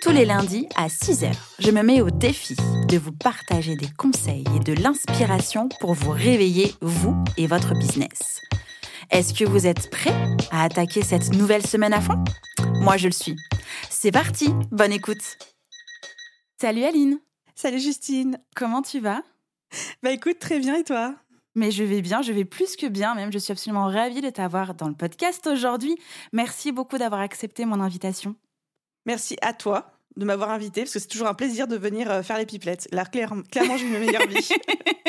Tous les lundis à 6h, je me mets au défi de vous partager des conseils et de l'inspiration pour vous réveiller, vous et votre business. Est-ce que vous êtes prêts à attaquer cette nouvelle semaine à fond? Moi, je le suis. C'est parti, bonne écoute. Salut Aline. Salut Justine. Comment tu vas? Bah écoute, très bien et toi? Mais je vais bien, je vais plus que bien même. Je suis absolument ravie de t'avoir dans le podcast aujourd'hui. Merci beaucoup d'avoir accepté mon invitation. Merci à toi de m'avoir invité parce que c'est toujours un plaisir de venir euh, faire les pipelettes. Là, clairement, j'ai ma meilleure vie.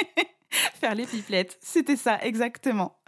faire les pipelettes, c'était ça, exactement.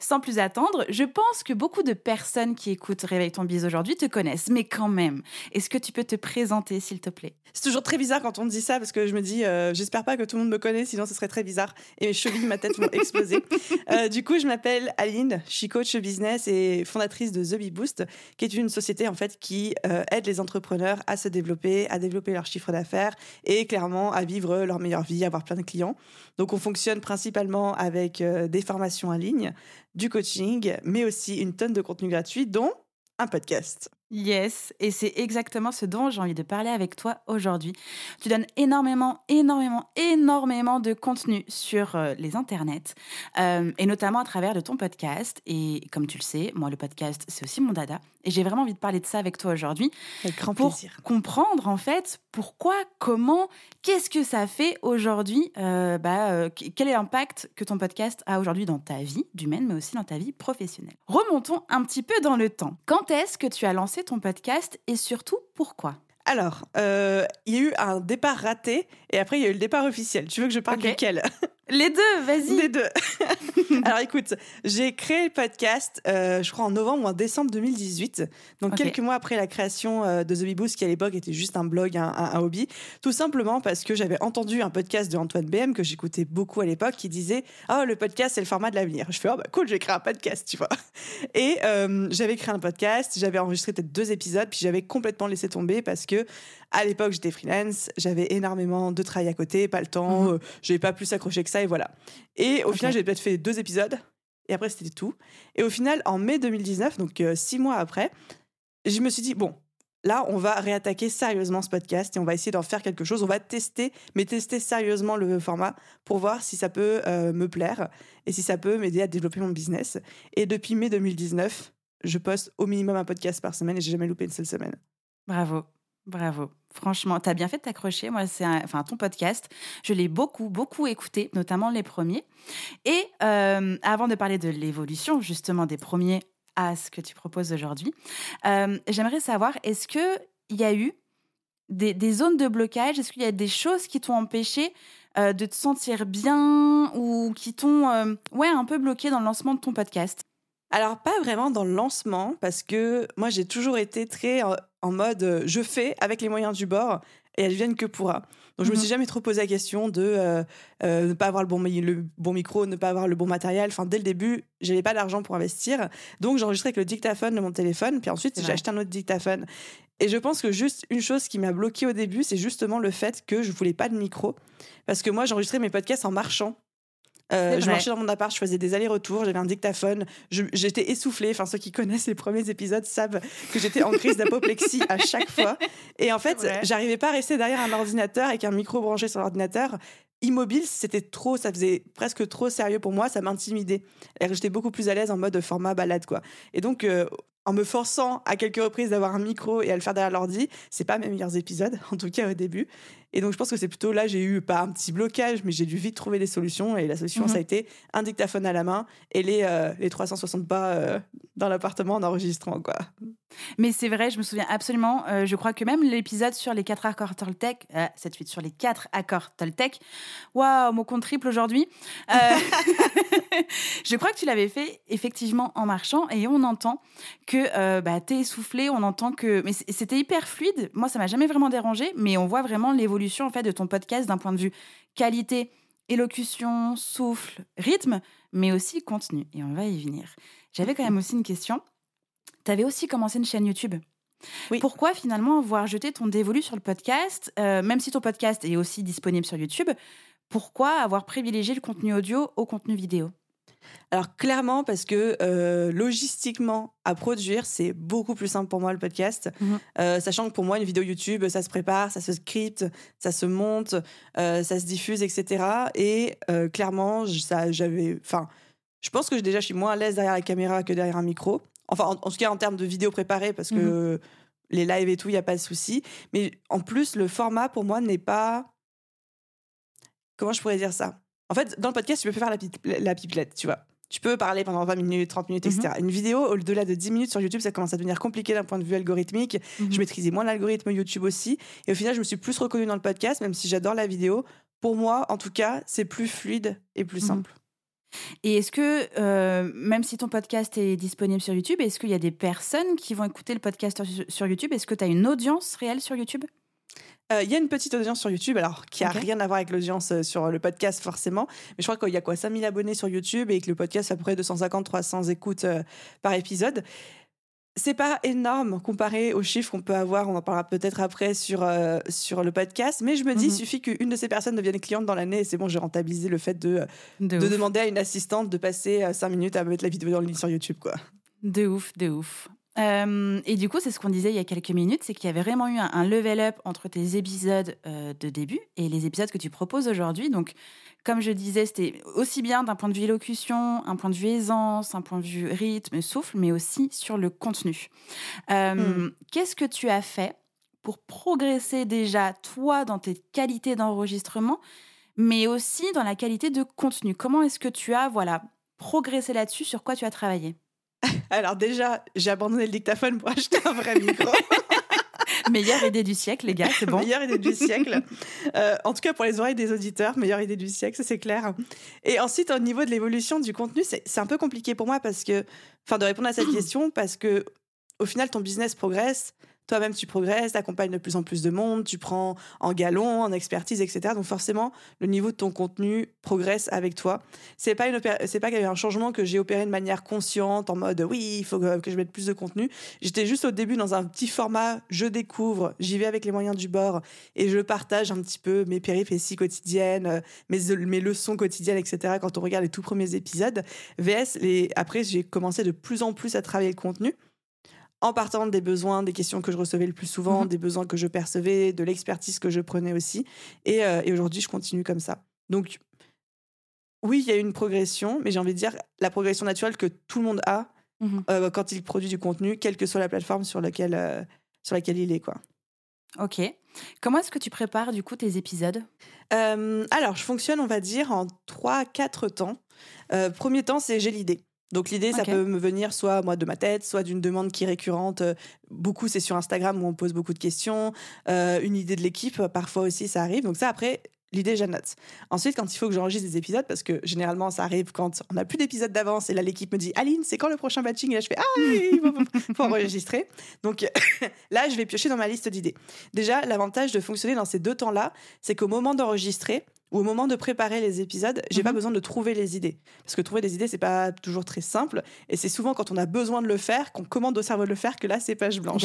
Sans plus attendre, je pense que beaucoup de personnes qui écoutent Réveille ton bise aujourd'hui te connaissent, mais quand même, est-ce que tu peux te présenter, s'il te plaît? C'est toujours très bizarre quand on me dit ça, parce que je me dis, euh, j'espère pas que tout le monde me connaît, sinon ce serait très bizarre, et mes chevilles, ma tête vont exploser. Euh, du coup, je m'appelle Aline, je suis coach business et fondatrice de The Bee Boost, qui est une société en fait qui euh, aide les entrepreneurs à se développer, à développer leur chiffre d'affaires et clairement à vivre leur meilleure vie, avoir plein de clients. Donc, on fonctionne principalement avec des formations en ligne du coaching, mais aussi une tonne de contenu gratuit, dont un podcast. Yes, et c'est exactement ce dont j'ai envie de parler avec toi aujourd'hui. Tu donnes énormément, énormément, énormément de contenu sur euh, les internets, euh, et notamment à travers de ton podcast. Et comme tu le sais, moi, le podcast, c'est aussi mon dada. Et j'ai vraiment envie de parler de ça avec toi aujourd'hui. Pour plaisir. comprendre, en fait, pourquoi, comment, qu'est-ce que ça fait aujourd'hui, euh, bah, quel est l'impact que ton podcast a aujourd'hui dans ta vie d'humaine, mais aussi dans ta vie professionnelle. Remontons un petit peu dans le temps. Quand est-ce que tu as lancé ton podcast et surtout pourquoi? Alors, euh, il y a eu un départ raté et après il y a eu le départ officiel. Tu veux que je parle duquel? Les deux, vas-y. Les deux. Alors écoute, j'ai créé le podcast, euh, je crois en novembre ou en décembre 2018, donc quelques mois après la création euh, de The Bee Boost, qui à l'époque était juste un blog, un, hobby, tout simplement parce que j'avais entendu un podcast de Antoine BM que j'écoutais beaucoup à l'époque, qui disait oh le podcast c'est le format de l'avenir. Je fais oh bah cool, j'ai créé un podcast, tu vois. Et euh, j'avais créé un podcast, j'avais enregistré peut-être deux épisodes, puis j'avais complètement laissé tomber parce que à l'époque j'étais freelance, j'avais énormément de travail à côté, pas le temps, je n'avais pas plus accroché que ça et voilà. Et au final, j'ai peut-être fait deux épisodes et après, c'était tout. Et au final, en mai 2019, donc euh, six mois après, je me suis dit, bon, là, on va réattaquer sérieusement ce podcast et on va essayer d'en faire quelque chose. On va tester, mais tester sérieusement le format pour voir si ça peut euh, me plaire et si ça peut m'aider à développer mon business. Et depuis mai 2019, je poste au minimum un podcast par semaine et j'ai jamais loupé une seule semaine. Bravo. Bravo. Franchement, tu as bien fait de t'accrocher. Moi, c'est enfin ton podcast. Je l'ai beaucoup, beaucoup écouté, notamment les premiers. Et euh, avant de parler de l'évolution, justement, des premiers à ce que tu proposes aujourd'hui, euh, j'aimerais savoir, est-ce qu'il y a eu des, zones de blocage? Est-ce qu'il y a des choses qui t'ont empêché euh, de te sentir bien ou qui t'ont un peu bloqué dans le lancement de ton podcast? Alors, pas vraiment dans le lancement, parce que moi, j'ai toujours été très en mode euh, je fais avec les moyens du bord et elles viennent que pourra. Donc, je me suis mhm. jamais trop posé la question de euh, euh, ne pas avoir le bon, le bon micro, ne pas avoir le bon matériel. Enfin, dès le début, j'avais pas d'argent pour investir. Donc, j'enregistrais avec le dictaphone de mon téléphone. Puis ensuite, j'ai acheté un autre dictaphone. Et je pense que juste une chose qui m'a bloqué au début, c'est justement le fait que je voulais pas de micro. Parce que moi, j'enregistrais mes podcasts en marchant. Euh, je marchais dans mon appart, je faisais des allers-retours, j'avais un dictaphone, j'étais essoufflée. Enfin, ceux qui connaissent les premiers épisodes savent que j'étais en crise d'apoplexie à chaque fois. Et en fait, j'arrivais pas à rester derrière un ordinateur avec un micro branché sur l'ordinateur. Immobile, c'était trop, ça faisait presque trop sérieux pour moi, ça m'intimidait. J'étais beaucoup plus à l'aise en mode format balade, quoi. Et donc, euh, en me forçant à quelques reprises d'avoir un micro et à le faire derrière l'ordi, c'est pas mes meilleurs épisodes, en tout cas au début. Et donc, je pense que c'est plutôt là, j'ai eu pas un petit blocage, mais j'ai dû vite trouver des solutions. Et la solution, Mhm. ça a été un dictaphone à la main et les, euh, les 360 pas euh, dans l'appartement en enregistrant, quoi. Mais c'est vrai, je me souviens absolument. euh, je crois que même l'épisode sur les quatre accords Toltec, cette suite sur les quatre accords Toltec, waouh, mot compte triple aujourd'hui. Je crois que tu l'avais fait effectivement en marchant et on entend que bah, t'es essoufflé, on entend que. Mais c'était hyper fluide. Moi, ça m'a jamais vraiment dérangé, mais on voit vraiment l'évolution en fait de ton podcast d'un point de vue qualité, élocution, souffle, rythme, mais aussi contenu. Et on va y venir. J'avais quand même aussi une question. Tu avais aussi commencé une chaîne YouTube. Oui. Pourquoi finalement avoir jeté ton dévolu sur le podcast, euh, même si ton podcast est aussi disponible sur YouTube Pourquoi avoir privilégié le contenu audio au contenu vidéo? Alors clairement parce que euh, logistiquement à produire c'est beaucoup plus simple pour moi le podcast, Mhm. Euh, sachant que pour moi une vidéo YouTube ça se prépare, ça se scripte, ça se monte, euh, ça se diffuse etc. Et clairement je- ça j'avais, enfin je pense que déjà je suis moins à l'aise derrière la caméra que derrière un micro. Enfin en, en tout cas en termes de vidéo préparée parce que les lives et tout il y a pas de souci. Mais en plus le format pour moi n'est pas comment je pourrais dire ça? En fait, dans le podcast, tu peux faire la, pi- la pipelette, tu vois. Tu peux parler pendant 20 minutes, 30 minutes, etc. Une vidéo, au-delà de 10 minutes sur YouTube, ça commence à devenir compliqué d'un point de vue algorithmique. Mhm. Je maîtrisais moins l'algorithme YouTube aussi. Et au final, je me suis plus reconnue dans le podcast, même si j'adore la vidéo. Pour moi, en tout cas, c'est plus fluide et plus Mhm. simple. Et est-ce que, euh, même si ton podcast est disponible sur YouTube, est-ce qu'il y a des personnes qui vont écouter le podcast sur, sur YouTube? Est-ce que tu as une audience réelle sur YouTube? Euh, Il y a une petite audience sur YouTube, alors qui a rien à voir avec l'audience euh, sur le podcast forcément, mais je crois qu'il y a quoi 5000 abonnés sur YouTube et que le podcast fait à peu près 250-300 écoutes euh, par épisode. C'est pas énorme comparé aux chiffres qu'on peut avoir, on en parlera peut-être après sur, euh, sur le podcast, mais je me dis, Mhm. il suffit qu'une de ces personnes devienne cliente dans l'année et c'est bon, j'ai rentabilisé le fait de, de, demander à une assistante de passer 5 minutes à mettre la vidéo en ligne sur YouTube. quoi. de ouf, de ouf. Euh, et du coup, c'est ce qu'on disait il y a quelques minutes, c'est qu'il y avait vraiment eu un, un level up entre tes épisodes euh, de début et les épisodes que tu proposes aujourd'hui. Donc, comme je disais, c'était aussi bien d'un point de vue élocution, un point de vue aisance, un point de vue rythme, souffle, mais aussi sur le contenu. Euh, Mm. Qu'est-ce que tu as fait pour progresser déjà, toi, dans tes qualités d'enregistrement, mais aussi dans la qualité de contenu? Comment est-ce que tu as, voilà, progressé là-dessus? Sur quoi tu as travaillé? Alors déjà, j'ai abandonné le dictaphone pour acheter un vrai micro. Meilleure idée du siècle, les gars, c'est bon. Meilleure idée du siècle. Euh, en tout cas, pour les oreilles des auditeurs, meilleure idée du siècle, ça c'est clair. Et ensuite, au niveau de l'évolution du contenu, c'est c'est un peu compliqué pour moi parce que, enfin, de répondre à cette question parce que, au final, ton business progresse. Toi-même, tu progresses, tu accompagnes de plus en plus de monde, tu prends en galon, en expertise, etc. Donc forcément, le niveau de ton contenu progresse avec toi. C'est pas une pas qu'il y a un changement que j'ai opéré de manière consciente, en mode oui, il faut que, que je mette plus de contenu. J'étais juste au début dans un petit format, je découvre, j'y vais avec les moyens du bord et je partage un petit peu mes péripéties quotidiennes, euh, mes, mes leçons quotidiennes, etc. Quand on regarde les tout premiers épisodes, VS, les... après j'ai commencé de plus en plus à travailler le contenu en partant des besoins, des questions que je recevais le plus souvent, Mhm. des besoins que je percevais, de l'expertise que je prenais aussi. Et, euh, et aujourd'hui, je continue comme ça. Donc, oui, il y a eu une progression, mais j'ai envie de dire la progression naturelle que tout le monde a Mhm. euh, quand il produit du contenu, quelle que soit la plateforme sur laquelle, euh, sur laquelle il est. Quoi. Ok. Comment est-ce que tu prépares du coup tes épisodes? Euh, alors, je fonctionne, on va dire, en 3-4 temps. Euh, premier temps, c'est j'ai l'idée. Donc l'idée, ça peut me venir soit moi de ma tête, soit d'une demande qui est récurrente. Euh, Beaucoup, c'est sur Instagram où on pose beaucoup de questions. Euh, une idée de l'équipe, parfois aussi, ça arrive. Donc ça, après, l'idée, j'annote. Ensuite, quand il faut que j'enregistre des épisodes, parce que généralement, ça arrive quand on n'a plus d'épisodes d'avance et là, l'équipe me dit Aline, c'est quand le prochain batching? Et là, je fais Ah, oui, il faut, faut enregistrer. Donc là, je vais piocher dans ma liste d'idées. Déjà, l'avantage de fonctionner dans ces deux temps-là, c'est qu'au moment d'enregistrer, ou au moment de préparer les épisodes, j'ai pas Mhm. besoin de trouver les idées. Parce que trouver des idées, c'est pas toujours très simple. Et c'est souvent quand on a besoin de le faire, qu'on commande au cerveau de le faire, que là, c'est page blanche.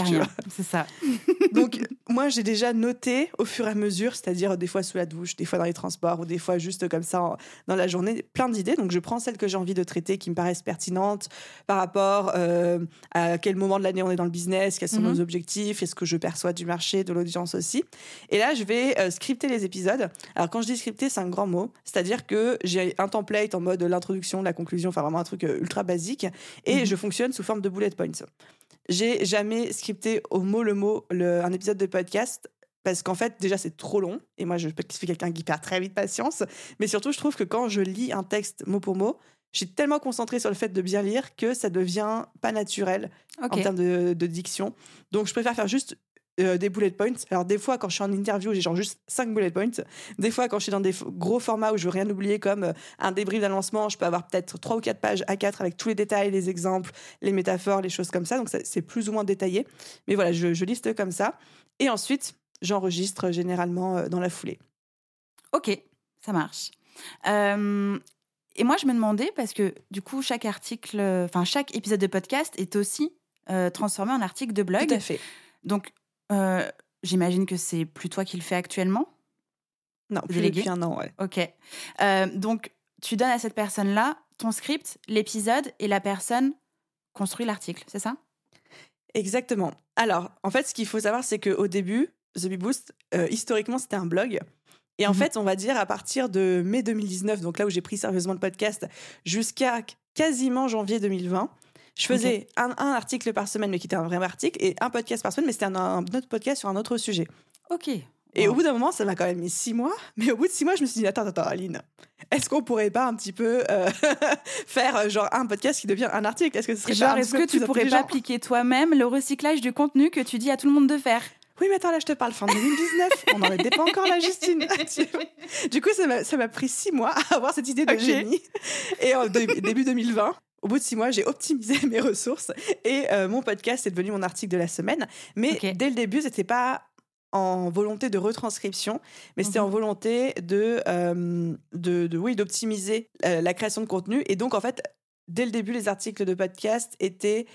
C'est ça. Donc, moi, j'ai déjà noté au fur et à mesure, c'est-à-dire des fois sous la douche, des fois dans les transports, ou des fois juste comme ça en- dans la journée, plein d'idées. Donc, je prends celles que j'ai envie de traiter, qui me paraissent pertinentes par rapport euh, à quel moment de l'année on est dans le business, quels sont Mhm. nos objectifs, est-ce que je perçois du marché, de l'audience aussi. Et là, je vais euh, scripter les épisodes. Alors, quand je dis scripter, c'est un grand mot. C'est-à-dire que j'ai un template en mode l'introduction, la conclusion, enfin vraiment un truc euh, ultra basique. Et Mhm. je fonctionne sous forme de bullet points. J'ai jamais scripté au mot le mot le- un épisode de podcast parce qu'en fait, déjà, c'est trop long. Et moi, je suis quelqu'un qui perd très vite patience. Mais surtout, je trouve que quand je lis un texte mot pour mot, je suis tellement concentrée sur le fait de bien lire que ça devient pas naturel en termes de, diction. Donc, je préfère faire juste euh, des bullet points. Alors, des fois, quand je suis en interview, j'ai genre juste 5 bullet points. Des fois, quand je suis dans des gros formats où je veux rien oublier, comme euh, un débrief d'un lancement, je peux avoir peut-être 3 ou 4 pages à 4 avec tous les détails, les exemples, les métaphores, les choses comme ça. Donc, c'est plus ou moins détaillé. Mais voilà, je, je liste comme ça. Et ensuite, j'enregistre généralement euh, dans la foulée. Ok, ça marche. et moi, je me demandais, parce que du coup, chaque article, enfin, chaque épisode de podcast est aussi euh, transformé en article de blog. Tout à fait. Donc, euh, j'imagine que c'est plus toi qui le fais actuellement? Non, plus depuis un an, ouais. Ok. donc, tu donnes à cette personne-là ton script, l'épisode, et la personne construit l'article, c'est ça? Exactement. Alors, en fait, ce qu'il faut savoir, c'est qu'au début, The Bee Boost, euh, historiquement, c'était un blog. Et en mhm. fait, on va dire à partir de mai 2019, donc là où j'ai pris sérieusement le podcast, jusqu'à quasiment janvier 2020, je faisais un, article par semaine, mais qui était un vrai article, et un podcast par semaine, mais c'était un, autre podcast sur un autre sujet. Ok. Et au bout d'un moment, ça m'a quand même mis six mois. Mais au bout de six mois, je me suis dit, attends, attends, Aline, est-ce qu'on pourrait pas un petit peu euh, faire euh, genre un podcast qui devient un article? Est-ce que ce serait genre, est-ce que tu pourrais pas appliquer toi-même le recyclage du contenu que tu dis à tout le monde de faire? Oui, mais attends, là, je te parle fin 2019. On n'en était pas encore là, Justine. du coup, ça m'a pris six mois à avoir cette idée de génie. Et en début 2020, au bout de six mois, j'ai optimisé mes ressources et euh, mon podcast est devenu mon article de la semaine. Mais dès le début, c'était pas en volonté de retranscription, mais c'était en mhm. volonté de, euh, de, oui, d'optimiser euh, la création de contenu. Et donc, en fait, dès le début, les articles de podcast étaient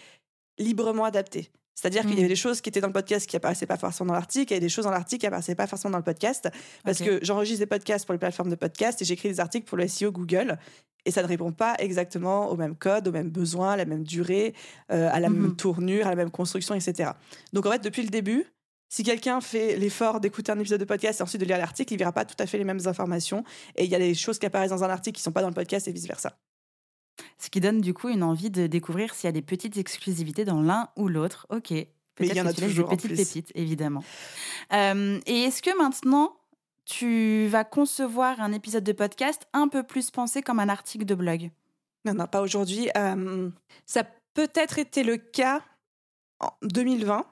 librement adaptés. C'est-à-dire qu'il y avait mmh. des choses qui étaient dans le podcast qui apparaissaient pas forcément dans l'article, et des choses dans l'article qui apparaissaient pas forcément dans le podcast, parce que j'enregistre des podcasts pour les plateformes de podcast et j'écris des articles pour le SEO Google, et ça ne répond pas exactement au même code, aux mêmes besoins, à la même durée, euh, à la même mmh tournure, à la même construction, etc. Donc en fait, depuis le début, si quelqu'un fait l'effort d'écouter un épisode de podcast et ensuite de lire l'article, il verra pas tout à fait les mêmes informations, et il y a des choses qui apparaissent dans un article qui sont pas dans le podcast et vice versa. Ce qui donne du coup une envie de découvrir s'il y a des petites exclusivités dans l'un ou l'autre. Ok. Peut-être il y en a toujours des petites pépites, évidemment. Euh, et est-ce que maintenant, tu vas concevoir un épisode de podcast un peu plus pensé comme un article de blog Non, non, pas aujourd'hui. Euh, ça a peut-être été le cas en 2020.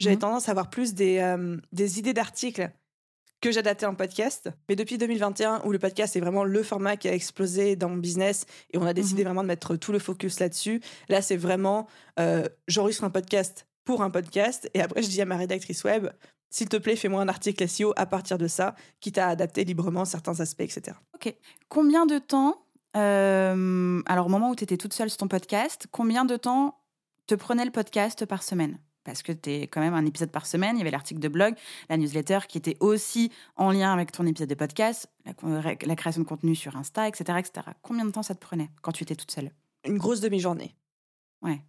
J'avais mmh. tendance à avoir plus des, euh, des idées d'articles que j'adaptais en podcast. Mais depuis 2021, où le podcast est vraiment le format qui a explosé dans mon business et on a décidé mhm. vraiment de mettre tout le focus là-dessus, là, c'est vraiment euh, j'enregistre un podcast pour un podcast et après, je dis à ma rédactrice web, s'il te plaît, fais-moi un article SEO à partir de ça, qui t'a adapté librement certains aspects, etc. Ok. Combien de temps, euh, alors au moment où tu étais toute seule sur ton podcast, combien de temps te prenait le podcast par semaine? Parce que tu es quand même un épisode par semaine. Il y avait l'article de blog, la newsletter qui était aussi en lien avec ton épisode de podcast, la, création de contenu sur Insta, etc., etc. Combien de temps ça te prenait quand tu étais toute seule? Une grosse demi-journée. Ouais.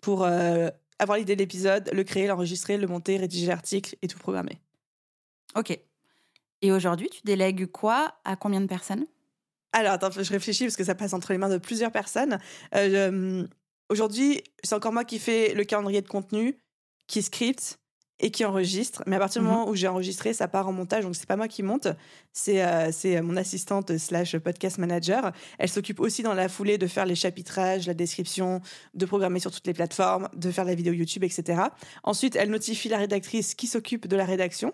Pour euh, avoir l'idée de l'épisode, le créer, l'enregistrer, le monter, rédiger l'article et tout programmer. Ok. Et aujourd'hui, tu délègues quoi à combien de personnes? Alors, attends, je réfléchis parce que ça passe entre les mains de plusieurs personnes. Euh, Aujourd'hui, c'est encore moi qui fais le calendrier de contenu, qui script et qui enregistre. Mais à partir du mmh moment où j'ai enregistré, ça part en montage, donc c'est pas moi qui monte, c'est euh, mon assistante slash podcast manager. Elle s'occupe aussi dans la foulée de faire les chapitrages, la description, de programmer sur toutes les plateformes, de faire la vidéo YouTube, etc. Ensuite, elle notifie la rédactrice qui s'occupe de la rédaction.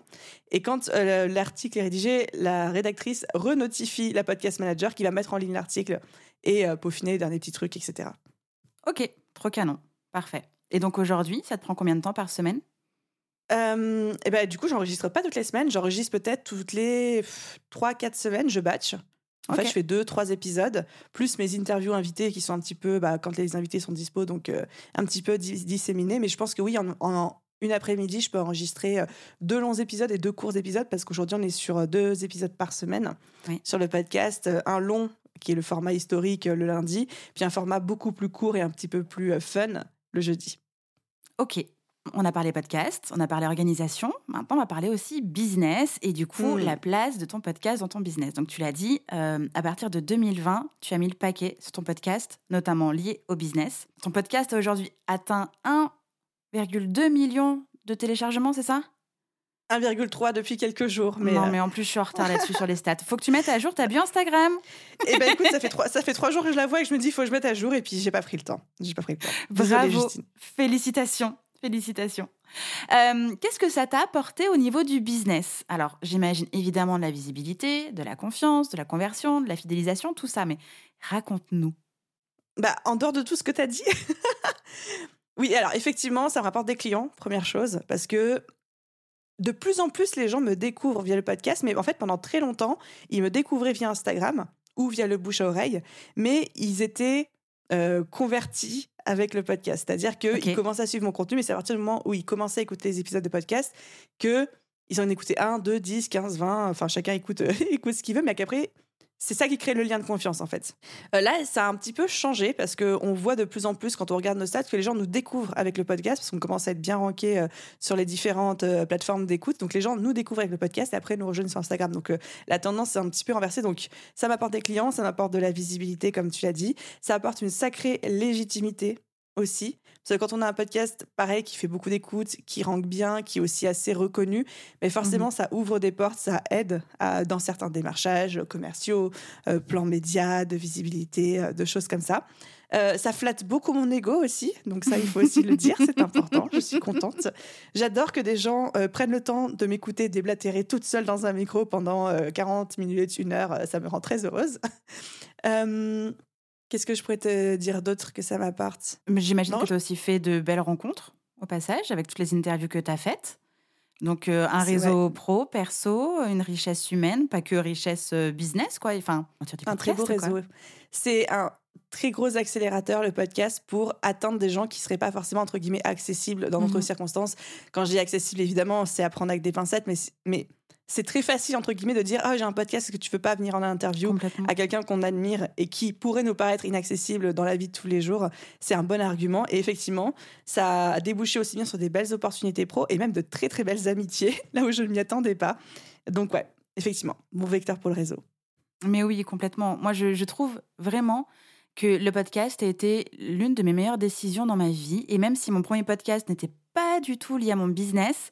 Et quand euh, l'article est rédigé, la rédactrice renotifie la podcast manager qui va mettre en ligne l'article et euh, peaufiner les derniers petits trucs, etc. Ok, trop canon. Parfait. Et donc aujourd'hui, ça te prend combien de temps par semaine? Euh, et ben, du coup, j'enregistre pas toutes les semaines. J'enregistre peut-être toutes les 3-4 semaines, je batch. En fait, je fais deux, trois épisodes, plus mes interviews invités qui sont un petit peu, bah, quand les invités sont dispo, donc euh, un petit peu disséminés. Mais je pense que oui, en, une après-midi, je peux enregistrer euh, deux longs épisodes et deux courts épisodes parce qu'aujourd'hui, on est sur deux épisodes par semaine sur le podcast. Un long qui est le format historique le lundi, puis un format beaucoup plus court et un petit peu plus fun le jeudi. Ok, on a parlé podcast, on a parlé organisation, maintenant on va parler aussi business et du coup hmm. la place de ton podcast dans ton business. Donc tu l'as dit, euh, à partir de 2020, tu as mis le paquet sur ton podcast, notamment lié au business. Ton podcast a aujourd'hui atteint 1,2 million de téléchargements, c'est ça? 1,3 depuis quelques jours. Mais non, euh, mais en plus, je suis en retard là-dessus sur les stats. Faut que tu mettes à jour ta bio Instagram. Eh ben écoute, ça fait trois, ça fait trois jours que je la vois et que je me dis, il faut que je mette à jour et puis j'ai pas pris le temps. J'ai pas pris le temps. Désolée, Bravo. Justine. Félicitations. Félicitations. Euh, Qu'est-ce que ça t'a apporté au niveau du business? Alors, j'imagine évidemment de la visibilité, de la confiance, de la conversion, de la fidélisation, tout ça, mais raconte-nous. Bah, en dehors de tout ce que tu as dit. oui, alors effectivement, ça me rapporte des clients, première chose, parce que de plus en plus, les gens me découvrent via le podcast, mais en fait, pendant très longtemps, ils me découvraient via Instagram ou via le bouche à oreille, mais ils étaient euh, convertis avec le podcast. C'est-à-dire qu'ils Ok. commençaient à suivre mon contenu, mais c'est à partir du moment où ils commençaient à écouter les épisodes de podcast que ils en écoutaient 1, 2, 10, 15, 20, enfin chacun écoute, écoute ce qu'il veut, mais qu'après, c'est ça qui crée le lien de confiance en fait. Euh, là, ça a un petit peu changé parce qu'on voit de plus en plus quand on regarde nos stats que les gens nous découvrent avec le podcast parce qu'on commence à être bien ranké euh, sur les différentes euh, plateformes d'écoute. Donc les gens nous découvrent avec le podcast et après nous rejoignent sur Instagram. Donc la tendance est un petit peu renversée. Donc ça m'apporte des clients, ça m'apporte de la visibilité comme tu l'as dit, ça apporte une sacrée légitimité aussi. Quand on a un podcast pareil qui fait beaucoup d'écoute, qui rank bien, qui est aussi assez reconnu, mais forcément ça ouvre des portes, ça aide à- dans certains démarchages commerciaux, euh, plans médias, de visibilité, euh, de choses comme ça. Euh, ça flatte beaucoup mon ego aussi, donc ça il faut aussi le dire, c'est important, je suis contente. J'adore que des gens euh, prennent le temps de m'écouter déblatérer toute seule dans un micro pendant euh, 40 minutes, une heure, ça me rend très heureuse. Qu'est-ce que je pourrais te dire d'autre que ça m'apporte? J'imagine que tu as aussi fait de belles rencontres au passage avec toutes les interviews que tu as faites. Donc, euh, un réseau pro, perso, une richesse humaine, pas que richesse euh, business, quoi. Enfin, un très beau réseau. C'est un très gros accélérateur, le podcast, pour atteindre des gens qui seraient pas forcément, entre guillemets, accessibles dans notre Mhm. circonstances. Quand je dis accessible, évidemment, c'est à prendre avec des pincettes, mais, mais c'est très facile, entre guillemets, de dire, ah, j'ai un podcast, est-ce que tu veux pas venir en interview à quelqu'un qu'on admire et qui pourrait nous paraître inaccessible dans la vie de tous les jours, c'est un bon argument. Et effectivement, ça a débouché aussi bien sur des belles opportunités pro et même de très très belles amitiés, là où je ne m'y attendais pas. Donc ouais, effectivement, mon vecteur pour le réseau. Mais oui, complètement. Moi, je, je trouve vraiment que le podcast a été l'une de mes meilleures décisions dans ma vie. Et même si mon premier podcast n'était pas du tout lié à mon business,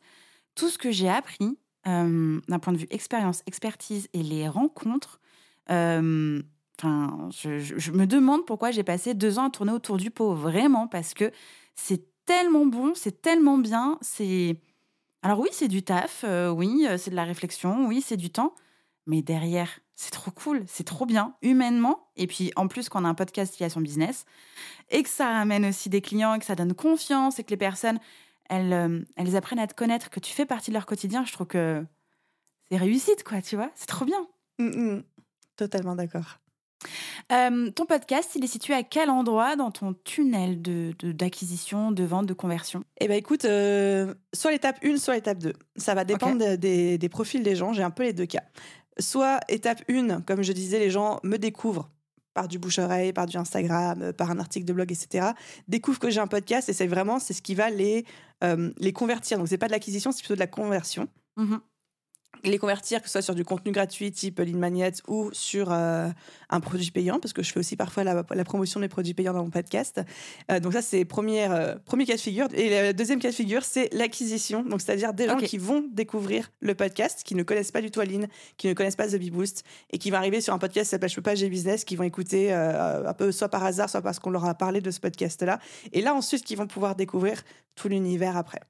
tout ce que j'ai appris euh, d'un point de vue expérience, expertise et les rencontres, euh, je, me demande pourquoi j'ai passé deux ans à tourner autour du pot, vraiment, parce que c'est tellement bon, c'est tellement bien, c'est... Alors oui, c'est du taf, euh, oui, c'est de la réflexion, oui, c'est du temps, mais derrière, c'est trop cool, c'est trop bien, humainement. Et puis en plus, qu'on a un podcast qui a son business, et que ça ramène aussi des clients, et que ça donne confiance, et que les personnes, elles, euh, elles apprennent à te connaître, que tu fais partie de leur quotidien, je trouve que c'est réussite, quoi, tu vois, c'est trop bien. Mm, mm. Totalement d'accord. Euh, ton podcast, il est situé à quel endroit dans ton tunnel de de- d'acquisition, de, vente, de conversion? Eh ben écoute, euh, soit l'étape 1, soit l'étape 2. Ça va dépendre de- des, des profils des gens. J'ai un peu les deux cas. Soit étape 1, comme je disais, les gens me découvrent par du bouche-oreille, par du Instagram, euh, par un article de blog, etc. Découvrent que j'ai un podcast et c'est vraiment c'est ce qui va les, euh, les convertir. Donc c'est pas de l'acquisition, c'est plutôt de la conversion. Mhm. Les convertir, que ce soit sur du contenu gratuit type Lead Magnet ou sur euh, un produit payant, parce que je fais aussi parfois la, la promotion des produits payants dans mon podcast. Euh, donc ça, c'est première, euh, premier cas de figure. Et le deuxième cas de figure, c'est l'acquisition. Donc c'est-à-dire des gens qui vont découvrir le podcast, qui ne connaissent pas du tout Aline, qui ne connaissent pas The Bee Boost, et qui vont arriver sur un podcast qui s'appelle Je peux pas, j'ai business, qui vont écouter euh, un peu soit par hasard, soit parce qu'on leur a parlé de ce podcast-là. Et là, ensuite, qui vont pouvoir découvrir tout l'univers après.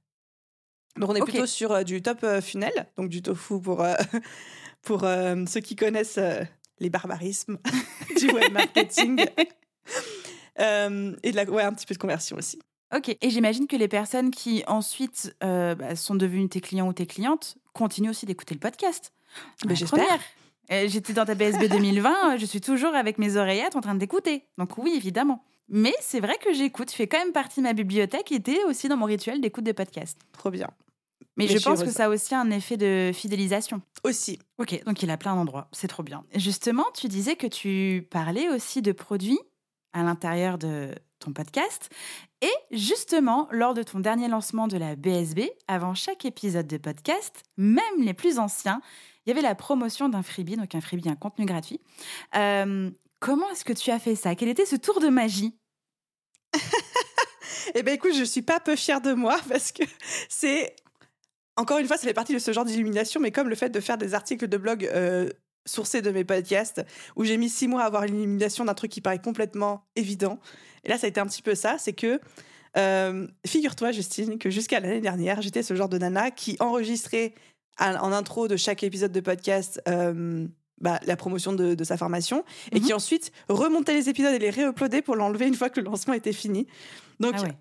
Donc on est plutôt sur euh, du top euh, funnel, donc du tofu pour, euh, pour ceux qui connaissent les barbarismes du web marketing. Euh, et de la, ouais, un petit peu de conversion aussi. Ok, et j'imagine que les personnes qui ensuite euh, bah, sont devenues tes clients ou tes clientes continuent aussi d'écouter le podcast. La j'espère. J'étais dans ta BSB 2020, euh, je suis toujours avec mes oreillettes en train d'écouter. Donc oui, évidemment. Mais c'est vrai que j'écoute, tu fais quand même partie de ma bibliothèque et était aussi dans mon rituel d'écoute des podcasts. Trop bien. Mais, Mais je pense que ça a aussi un effet de fidélisation. Aussi. Ok, donc il a plein d'endroits, c'est trop bien. Et justement, tu disais que tu parlais aussi de produits à l'intérieur de ton podcast. Et justement, lors de ton dernier lancement de la BSB, avant chaque épisode de podcast, même les plus anciens, il y avait la promotion d'un freebie, donc un freebie, un contenu gratuit. Euh, comment est-ce que tu as fait ça? Quel était ce tour de magie? Eh ben écoute, je suis pas peu fière de moi parce que c'est encore une fois, ça fait partie de ce genre d'illumination, mais comme le fait de faire des articles de blog euh, sourcés de mes podcasts, où j'ai mis six mois à avoir l'illumination d'un truc qui paraît complètement évident. Et là, ça a été un petit peu ça, c'est que euh, figure-toi, Justine, que jusqu'à l'année dernière, j'étais ce genre de nana qui enregistrait en intro de chaque épisode de podcast euh, bah, la promotion de, sa formation et qui mhm. ensuite remontait les épisodes et les réuploadait pour l'enlever une fois que le lancement était fini. Donc, ah ouais.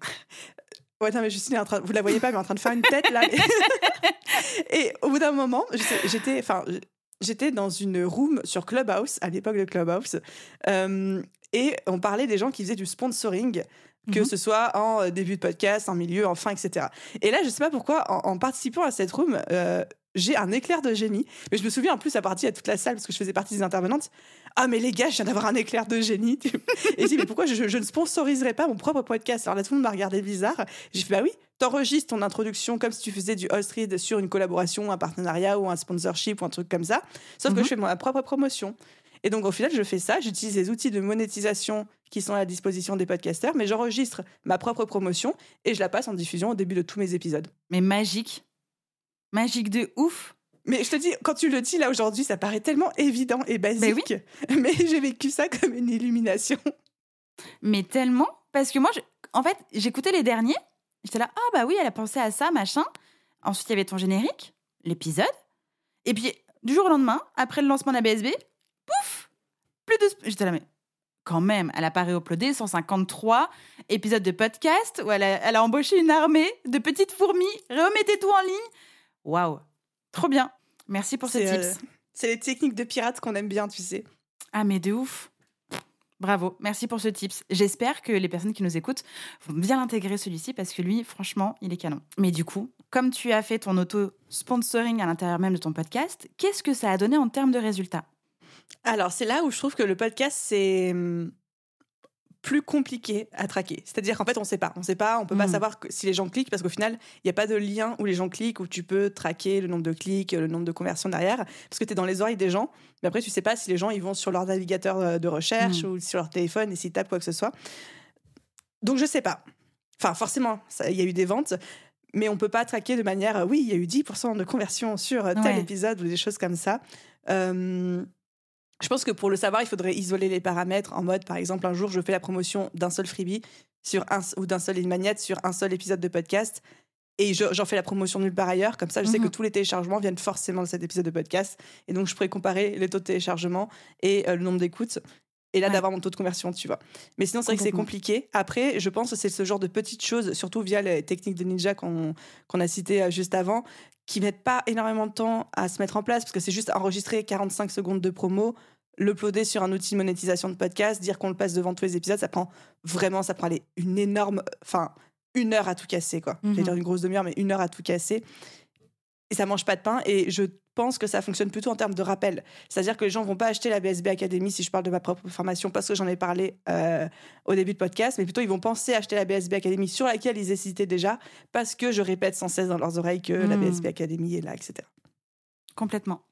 Non, mais Justine est en train, vous la voyez pas, mais en train de faire une tête là. et au bout d'un moment, j'étais, enfin, j'étais dans une room sur Clubhouse à l'époque de Clubhouse. Euh, et on parlait des gens qui faisaient du sponsoring que mhm. ce soit en euh, début de podcast, en milieu, en fin, etc. Et là, je sais pas pourquoi, en, participant à cette room, euh, j'ai un éclair de génie. Mais je me souviens en plus à partir à toute la salle, parce que je faisais partie des intervenantes. Ah, mais les gars, je viens d'avoir un éclair de génie. Et je dis, mais pourquoi je, ne sponsoriserais pas mon propre podcast? Alors là, tout le monde m'a regardé bizarre. J'ai fait, bah oui, t'enregistres ton introduction comme si tu faisais du host read sur une collaboration, un partenariat ou un sponsorship ou un truc comme ça. Sauf que mhm. je fais ma propre promotion. Et donc, au final, je fais ça. J'utilise les outils de monétisation qui sont à la disposition des podcasters, mais j'enregistre ma propre promotion et je la passe en diffusion au début de tous mes épisodes. Mais magique. Magique de ouf. Mais je te dis, quand tu le dis là aujourd'hui, ça paraît tellement évident et basique. Mais, oui. mais j'ai vécu ça comme une illumination. Mais tellement. Parce que moi, en fait, j'écoutais les derniers. J'étais là, ah bah oui, elle a pensé à ça, machin. Ensuite, il y avait ton générique, l'épisode. Et puis, du jour au lendemain, après le lancement de la BSB, pouf Plus de. J'étais là, mais quand même, elle a pas réuploadé 153 épisodes de podcast où elle a, embauché une armée de petites fourmis. Remettez tout en ligne. Waouh Trop bien. Merci pour ces tips. Euh, c'est les techniques de pirates qu'on aime bien, tu sais. Ah, mais de ouf. Bravo, merci pour ce tips. J'espère que les personnes qui nous écoutent vont bien intégrer celui-ci parce que lui, franchement, il est canon. Mais du coup, comme tu as fait ton auto-sponsoring à l'intérieur même de ton podcast, qu'est-ce que ça a donné en termes de résultats? Alors, c'est là où je trouve que le podcast, c'est hum, plus compliqué à traquer. C'est-à-dire qu'en fait, on ne sait pas. On ne sait pas, on peut pas mmh. savoir si les gens cliquent parce qu'au final, il n'y a pas de lien où les gens cliquent, où tu peux traquer le nombre de clics, le nombre de conversions derrière, parce que tu es dans les oreilles des gens. Mais après, tu sais pas si les gens ils vont sur leur navigateur euh, de recherche mmh. ou sur leur téléphone et s'ils tapent quoi que ce soit. Donc, je sais pas. Enfin, forcément, il y a eu des ventes, mais on peut pas traquer de manière, oui, il y a eu 10% de conversions sur tel épisode ou des choses comme ça. Euh, je pense que pour le savoir, il faudrait isoler les paramètres en mode, par exemple, un jour, je fais la promotion d'un seul freebie sur un, ou d'un seul magnète sur un seul épisode de podcast et j'en fais la promotion nulle part ailleurs. Comme ça, je sais que mhm. tous les téléchargements viennent forcément de cet épisode de podcast. Et donc, je pourrais comparer les taux de téléchargement et euh, le nombre d'écoutes. Et là, d'avoir mon taux de conversion, tu vois. Mais sinon, c'est vrai que c'est compliqué. Après, je pense que c'est ce genre de petites choses, surtout via les techniques de Ninja qu'on a citées euh, juste avant, qui mettent pas énormément de temps à se mettre en place parce que c'est juste enregistrer 45 secondes de promo, l'uploader sur un outil de monétisation de podcast, dire qu'on le passe devant tous les épisodes, ça prend vraiment, ça prend une énorme, enfin, une heure à tout casser, quoi. Mm dire une grosse demi-heure, mais une heure à tout casser. Et ça mange pas de pain. Et je pense que ça fonctionne plutôt en termes de rappel. C'est-à-dire que les gens vont pas acheter la BSB Academy si je parle de ma propre formation parce que j'en ai parlé euh, au début de podcast, mais plutôt ils vont penser acheter la BSB Academy sur laquelle ils hésitaient déjà parce que je répète sans cesse dans leurs oreilles que la mm. BSB Academy est là, etc. Complètement.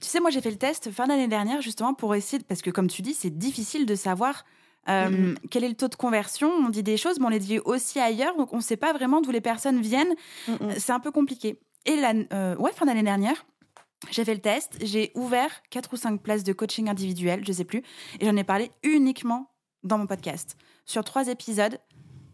Tu sais, moi j'ai fait le test fin d'année dernière justement pour essayer, parce que comme tu dis, c'est difficile de savoir euh, mm-hmm. quel est le taux de conversion. On dit des choses, mais on les dit aussi ailleurs, donc on ne sait pas vraiment d'où les personnes viennent. C'est un peu compliqué. Et la, euh, ouais, fin d'année dernière, j'ai fait le test, j'ai ouvert quatre ou cinq places de coaching individuel, je sais plus, et j'en ai parlé uniquement dans mon podcast. Sur trois épisodes,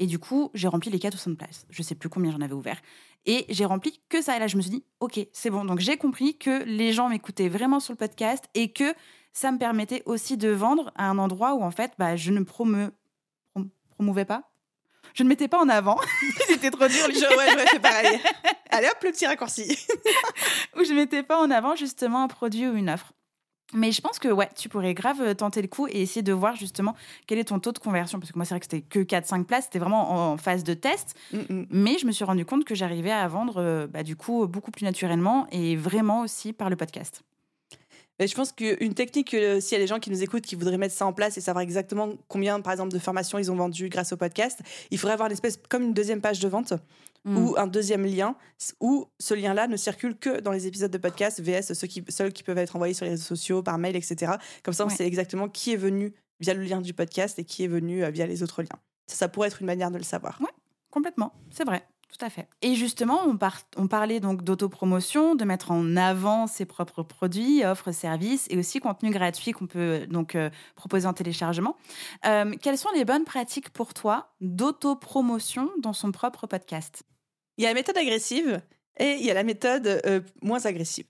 et du coup, j'ai rempli les 4 ou 5 places. Je sais plus combien j'en avais ouvert. Et j'ai rempli que ça. Et là, je me suis dit, OK, c'est bon. Donc, j'ai compris que les gens m'écoutaient vraiment sur le podcast et que ça me permettait aussi de vendre à un endroit où, en fait, bah, je ne promouvais pas. Je ne mettais pas en avant. C'était trop dur. Je, ouais, j'aurais fait pareil. Allez hop, le petit raccourci. où je ne mettais pas en avant justement un produit ou une offre. Mais je pense que ouais, tu pourrais grave euh, tenter le coup et essayer de voir justement quel est ton taux de conversion. Parce que moi, c'est vrai que c'était que 4-5 places, c'était vraiment en phase de test. Mm, mm. Mais je me suis rendu compte que j'arrivais à vendre euh, bah, du coup beaucoup plus naturellement et vraiment aussi par le podcast. Et je pense qu'une technique, euh, s'il y a des gens qui nous écoutent qui voudraient mettre ça en place et savoir exactement combien, par exemple, de formations ils ont vendu grâce au podcast, il faudrait avoir une espèce comme une deuxième page de vente Mm. ou un deuxième lien où ce lien-là ne circule que dans les épisodes de podcast, VS ceux qui, seuls qui peuvent être envoyés sur les réseaux sociaux, par mail, etc. Comme ça, on sait exactement qui est venu via le lien du podcast et qui est venu euh, via les autres liens. Ça, ça pourrait être une manière de le savoir. Oui, complètement, c'est vrai. Tout à fait. Et justement, on, on parlait donc d'autopromotion, de mettre en avant ses propres produits, offres, services et aussi contenu gratuit qu'on peut donc euh, proposer en téléchargement. Euh, quelles sont les bonnes pratiques pour toi d'autopromotion dans son propre podcast? Il y a la méthode agressive et il y a la méthode euh, moins agressive.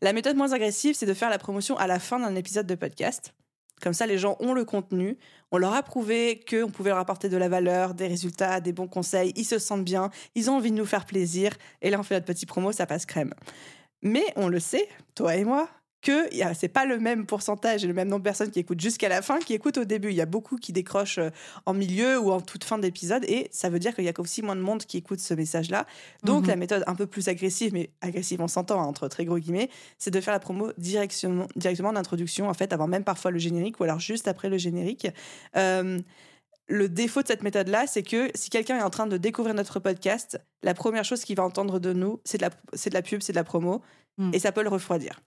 La méthode moins agressive, c'est de faire la promotion à la fin d'un épisode de podcast. Comme ça, les gens ont le contenu. On leur a prouvé qu'on pouvait leur apporter de la valeur, des résultats, des bons conseils. Ils se sentent bien. Ils ont envie de nous faire plaisir. Et là, on fait notre petit promo, ça passe crème. Mais on le sait, toi et moi, que c'est pas le même pourcentage et le même nombre de personnes qui écoutent jusqu'à la fin qui écoutent au début. Il y a beaucoup qui décrochent euh, en milieu ou en toute fin d'épisode et ça veut dire qu'il y a aussi moins de monde qui écoute ce message-là. Donc mhm. la méthode un peu plus agressive, mais agressive on s'entend hein, entre très gros guillemets, c'est de faire la promo directement, directement d'introduction en fait avant même parfois le générique ou alors juste après le générique. Euh, le défaut de cette méthode-là, c'est que si quelqu'un est en train de découvrir notre podcast, la première chose qu'il va entendre de nous, c'est de, la, de la pub, c'est de la promo, mm. et ça peut le refroidir.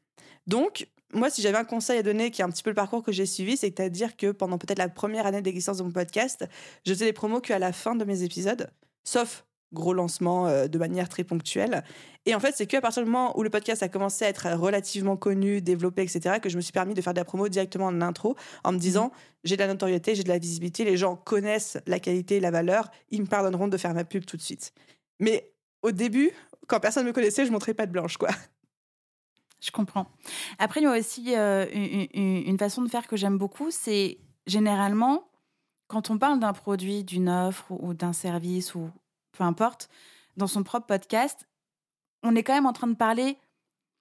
Donc, moi, si j'avais un conseil à donner, qui est un petit peu le parcours que j'ai suivi, c'est-à-dire que pendant peut-être la première année d'existence de mon podcast, je faisais les promos qu'à la fin de mes épisodes, sauf gros lancement euh, de manière très ponctuelle. Et en fait, c'est qu'à partir du moment où le podcast a commencé à être relativement connu, développé, etc., que je me suis permis de faire de la promo directement en intro, en me disant mmh. j'ai de la notoriété, j'ai de la visibilité, les gens connaissent la qualité, la valeur, ils me pardonneront de faire ma pub tout de suite. Mais au début, quand personne ne me connaissait, je montrais pas de blanche, quoi. Je comprends. Après, il y a aussi euh, une, façon de faire que j'aime beaucoup, c'est généralement, quand on parle d'un produit, d'une offre ou, d'un service ou peu importe, dans son propre podcast, on est quand même en train de parler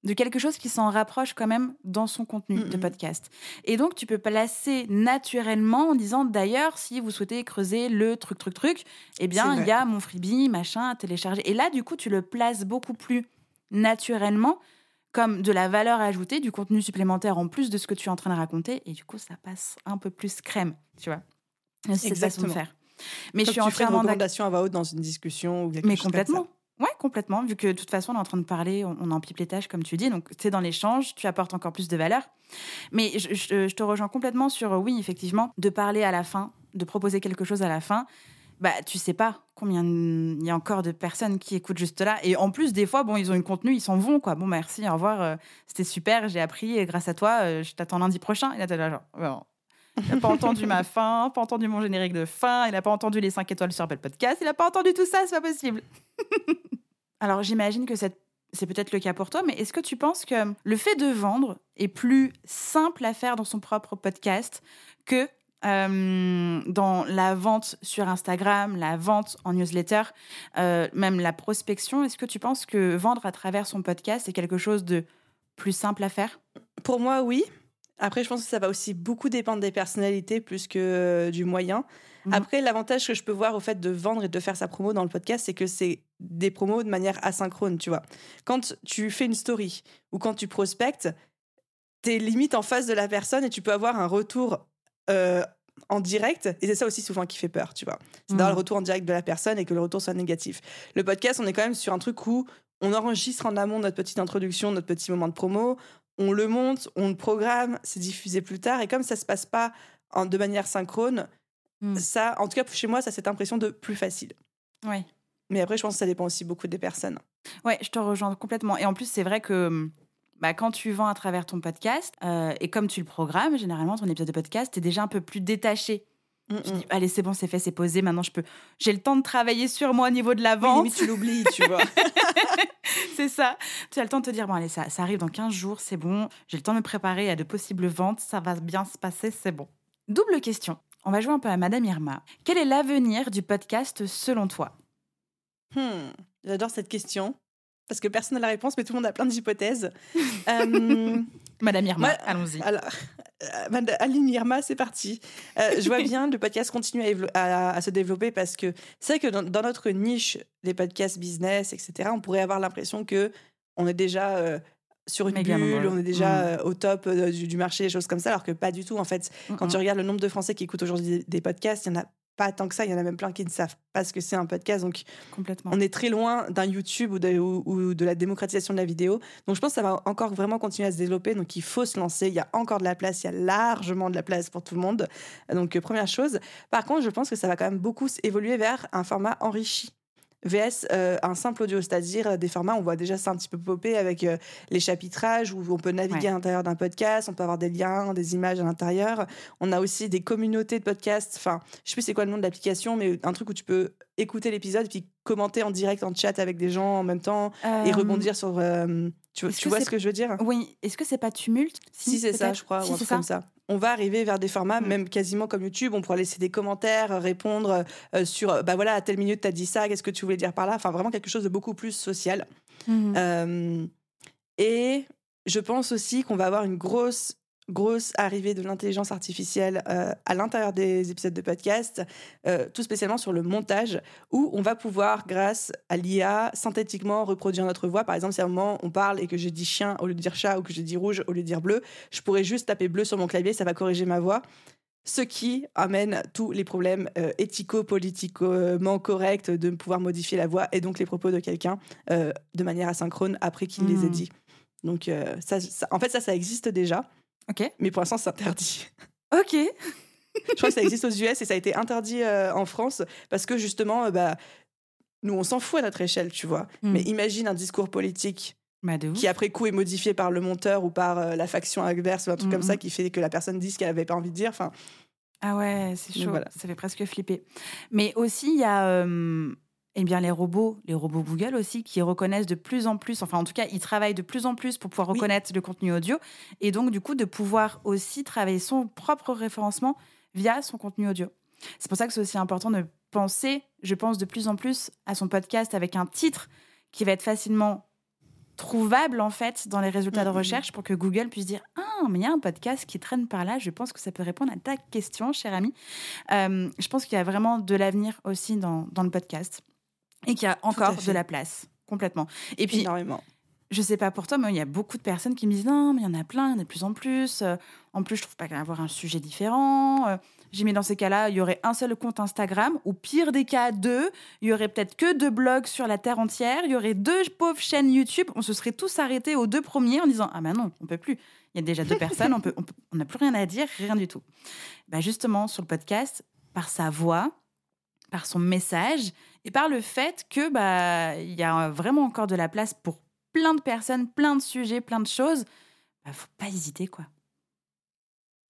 de quelque chose qui s'en rapproche quand même dans son contenu de podcast. Et donc, tu peux placer naturellement en disant, d'ailleurs, si vous souhaitez creuser le truc, truc, truc, eh bien, il y a mon freebie, machin, à télécharger. Et là, du coup, tu le places beaucoup plus naturellement comme de la valeur ajoutée, du contenu supplémentaire en plus de ce que tu es en train de raconter. Et du coup, ça passe un peu plus crème, tu vois. C'est ça de faire. Mais je suis en train de recommandation à voix haute dans une discussion ou quelque Mais complètement. Ouais, complètement. Vu que de toute façon, on est en train de parler, on, empipe les tâches, comme tu dis. Donc, c'est dans l'échange, tu apportes encore plus de valeur. Mais je, je, te rejoins complètement sur, oui, effectivement, de parler à la fin, de proposer quelque chose à la fin bah, tu sais pas combien il y a encore de personnes qui écoutent juste là. Et en plus, des fois, bon, ils ont une contenu, ils s'en vont, quoi. Bon, merci, au revoir, euh, c'était super, j'ai appris, et grâce à toi, euh, je t'attends lundi prochain. Et là, t'es là, genre, il n'a pas entendu ma fin, pas entendu mon générique de fin, il n'a pas entendu les 5 étoiles sur Apple Podcast, il n'a pas entendu tout ça, c'est pas possible. Alors, j'imagine que c'est peut-être le cas pour toi, mais est-ce que tu penses que le fait de vendre est plus simple à faire dans son propre podcast que euh, dans la vente sur Instagram, la vente en newsletter, euh, même la prospection. Est-ce que tu penses que vendre à travers son podcast est quelque chose de plus simple à faire? Pour moi, oui. Après, je pense que ça va aussi beaucoup dépendre des personnalités plus que euh, du moyen. Mhm. Après, l'avantage que je peux voir au fait de vendre et de faire sa promo dans le podcast, c'est que c'est des promos de manière asynchrone, tu vois. Quand tu fais une story ou quand tu prospectes, tu es limite en face de la personne et tu peux avoir un retour euh, en direct. Et c'est ça aussi souvent qui fait peur, tu vois. C'est d'avoir le mm. retour en direct de la personne et que le retour soit négatif. Le podcast, on est quand même sur un truc où on enregistre en amont notre petite introduction, notre petit moment de promo, on le monte, on le programme, c'est diffusé plus tard. Et comme ça se passe pas en, de manière synchrone, mm. ça, en tout cas chez moi, ça a cette impression de plus facile. Oui. Mais après, je pense que ça dépend aussi beaucoup des personnes. Ouais, je te rejoins complètement. Et en plus, c'est vrai que bah, quand tu vends à travers ton podcast, euh, et comme tu le programmes, généralement, ton épisode de podcast est déjà un peu plus détaché. Mm, tu dis, mm. allez, c'est bon, c'est fait, c'est posé. Maintenant, je peux. J'ai le temps de travailler sur moi au niveau de la vente. Oui, tu l'oublies, tu vois. c'est ça. Tu as le temps de te dire, bon, allez, ça, ça arrive dans 15 jours, c'est bon. J'ai le temps de me préparer à de possibles ventes. Ça va bien se passer, c'est bon. Double question. On va jouer un peu à Madame Irma. Quel est l'avenir du podcast selon toi? Hmm, J'adore cette question parce que personne n'a la réponse, mais tout le monde a plein d'hypothèses. euh, Madame Irma, allons-y. Alors, euh, Aline Irma, c'est parti. Euh, je vois bien le podcast continuer à, se développer parce que c'est vrai que dans, notre niche des podcasts business, etc., on pourrait avoir l'impression que on est déjà sur une bulle, on est déjà mm. au top du, marché, des choses comme ça, alors que pas du tout. En fait, quand tu regardes le nombre de Français qui écoutent aujourd'hui des podcasts, il y en a pas tant que ça. Il y en a même plein qui ne savent pas ce que c'est un podcast. Donc, Complètement. on est très loin d'un YouTube ou de, ou, de, la démocratisation de la vidéo. Donc, je pense que ça va encore vraiment continuer à se développer. Donc, il faut se lancer. Il y a encore de la place. Il y a largement de la place pour tout le monde. Donc, euh, première chose. Par contre, je pense que ça va quand même beaucoup évoluer vers un format enrichi. VS euh, un simple audio, c'est-à-dire euh, des formats, on voit déjà ça un petit peu popper avec euh, les chapitrages où on peut naviguer à l'intérieur d'un podcast, on peut avoir des liens, des images à l'intérieur. On a aussi des communautés de podcasts, enfin, je sais plus c'est quoi le nom de l'application, mais un truc où tu peux écouter l'épisode et puis commenter en direct, en chat avec des gens en même temps et rebondir sur. Tu, tu vois ce que je veux dire? Oui. Est-ce que c'est pas Tumult Si, c'est ça, je crois, ou un truc comme ça on va arriver vers des formats, mm. même quasiment comme YouTube. On pourra laisser des commentaires, répondre euh, sur, bah voilà, à telle minute, tu as dit ça, qu'est-ce que tu voulais dire par là? Enfin, vraiment quelque chose de beaucoup plus social. Mm. Euh, et je pense aussi qu'on va avoir une grosse grosse arrivée de l'intelligence artificielle euh, à l'intérieur des épisodes de podcast, euh, tout spécialement sur le montage, où on va pouvoir, grâce à l'IA, synthétiquement reproduire notre voix. Par exemple, si à un moment on parle et que je dis chien au lieu de dire chat ou que je dis rouge au lieu de dire bleu, je pourrais juste taper bleu sur mon clavier, ça va corriger ma voix. Ce qui amène tous les problèmes euh, éthico-politiquement corrects de pouvoir modifier la voix et donc les propos de quelqu'un de manière asynchrone après qu'il les ait mmh. dit. Donc, ça, en fait, ça, ça existe déjà. Ok. Mais pour l'instant, c'est interdit. Ok. je crois que ça existe aux US et ça a été interdit euh, en France parce que justement, euh, bah, nous, on s'en fout à notre échelle, tu vois. Hmm. Mais imagine un discours politique bah, qui après coup est modifié par le monteur ou par euh, la faction adverse ou un truc comme ça hmm, hmm. qui fait que la personne dise ce qu'elle n'avait pas envie de dire. Enfin. Ah ouais, c'est chaud. Ça fait presque flipper. Mais aussi, il y a eh bien, les robots, les robots Google aussi, qui reconnaissent de plus en plus, enfin en tout cas, ils travaillent de plus en plus pour pouvoir reconnaître le contenu audio, et donc du coup de pouvoir aussi travailler son propre référencement via son contenu audio. C'est pour ça que c'est aussi important de penser, je pense, de plus en plus à son podcast avec un titre qui va être facilement trouvable en fait dans les résultats de recherche pour que Google puisse dire ah mais il y a un podcast qui traîne par là je pense que ça peut répondre à ta question cher ami euh, je pense qu'il y a vraiment de l'avenir aussi dans, dans le podcast et qu'il y a encore de la place complètement. Et puis, Énormément. je sais pas pour toi, mais il y a beaucoup de personnes qui me disent non, mais il y en a plein, il y en a de plus en plus. Euh, en plus, je trouve pas qu'il y avoir un sujet différent. Euh, j'ai mis dans ces cas-là, il y aurait un seul compte Instagram, ou pire des cas, deux. Il y aurait peut-être que deux blogs sur la terre entière. Il y aurait deux pauvres chaînes YouTube. On se serait tous arrêtés aux deux premiers en disant ah ben non, on peut plus. Il y a déjà deux personnes, on peut, on n'a plus rien à dire, rien du tout. Bah justement, sur le podcast, par sa voix, par son message et par le fait que bah il y a vraiment encore de la place pour plein de personnes, plein de sujets, plein de choses. Bah, faut pas hésiter quoi.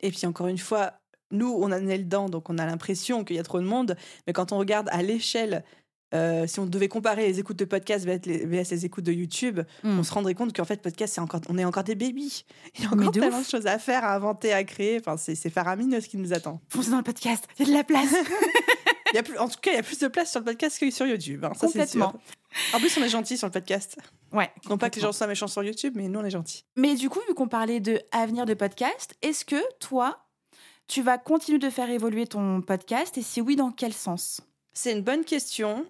Et puis encore une fois, nous on a le dedans donc on a l'impression qu'il y a trop de monde, mais quand on regarde à l'échelle euh, si on devait comparer les écoutes de podcast vs les, les écoutes de YouTube, hmm. on se rendrait compte qu'en fait, podcast, c'est encore, on est encore des bébés. Il y a encore tellement de choses à faire, à inventer, à créer. Enfin, c'est faramineux ce qui nous attend. Foncez dans le podcast, il y a de la place. Il y a plus, en tout cas, il y a plus de place sur le podcast que sur YouTube. Hein, Complètement. En plus, on est gentil sur le podcast. Ouais. Non pas que les gens soient méchants sur YouTube, mais nous, on est gentils. Mais du coup, vu qu'on parlait de avenir de podcast, est-ce que toi, tu vas continuer de faire évoluer ton podcast? Et si oui, dans quel sens? C'est une bonne question.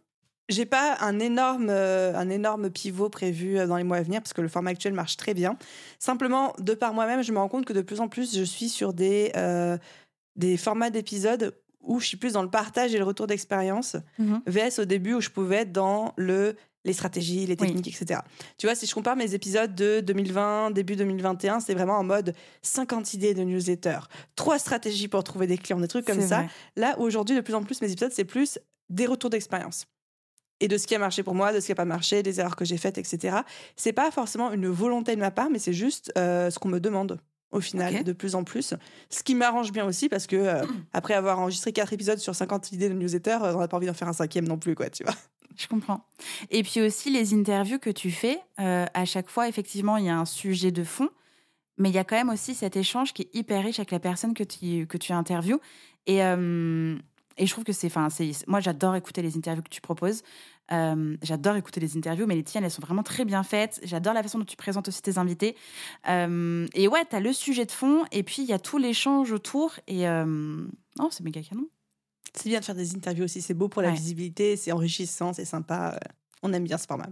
J'ai pas un énorme, euh, un énorme pivot prévu euh, dans les mois à venir parce que le format actuel marche très bien. Simplement, de par moi-même, je me rends compte que de plus en plus, je suis sur des, euh, des formats d'épisodes où je suis plus dans le partage et le retour d'expérience, mhm. VS au début où je pouvais être dans le les stratégies, les techniques, etc. Tu vois, si je compare mes épisodes de 2020, début 2021, c'est vraiment en mode 50 idées de newsletter, trois stratégies pour trouver des clients, des trucs comme ça. Là, aujourd'hui, de plus en plus, mes épisodes, c'est plus des retours d'expérience et de ce qui a marché pour moi, de ce qui n'a pas marché, des erreurs que j'ai faites, etc. C'est pas forcément une volonté de ma part, mais c'est juste euh, ce qu'on me demande au final, de plus en plus. Ce qui m'arrange bien aussi parce que euh, après avoir enregistré quatre épisodes sur 50 idées de newsletter, euh, on n'a pas envie d'en faire un cinquième non plus, quoi, tu vois. Je comprends. Et puis aussi les interviews que tu fais, à chaque fois, effectivement, il y a un sujet de fond, mais il y a quand même aussi cet échange qui est hyper riche avec la personne que tu, que tu interviews. Et, et je trouve que c'est, enfin, moi j'adore écouter les interviews que tu proposes. Euh, j'adore écouter les interviews, mais les tiennes, elles sont vraiment très bien faites. J'adore la façon dont tu présentes aussi tes invités. Euh, et ouais, tu as le sujet de fond, et puis il y a tout l'échange autour. Et euh, non, c'est méga canon. C'est bien de faire des interviews aussi. C'est beau pour la visibilité, c'est enrichissant, c'est sympa. On aime bien ce format.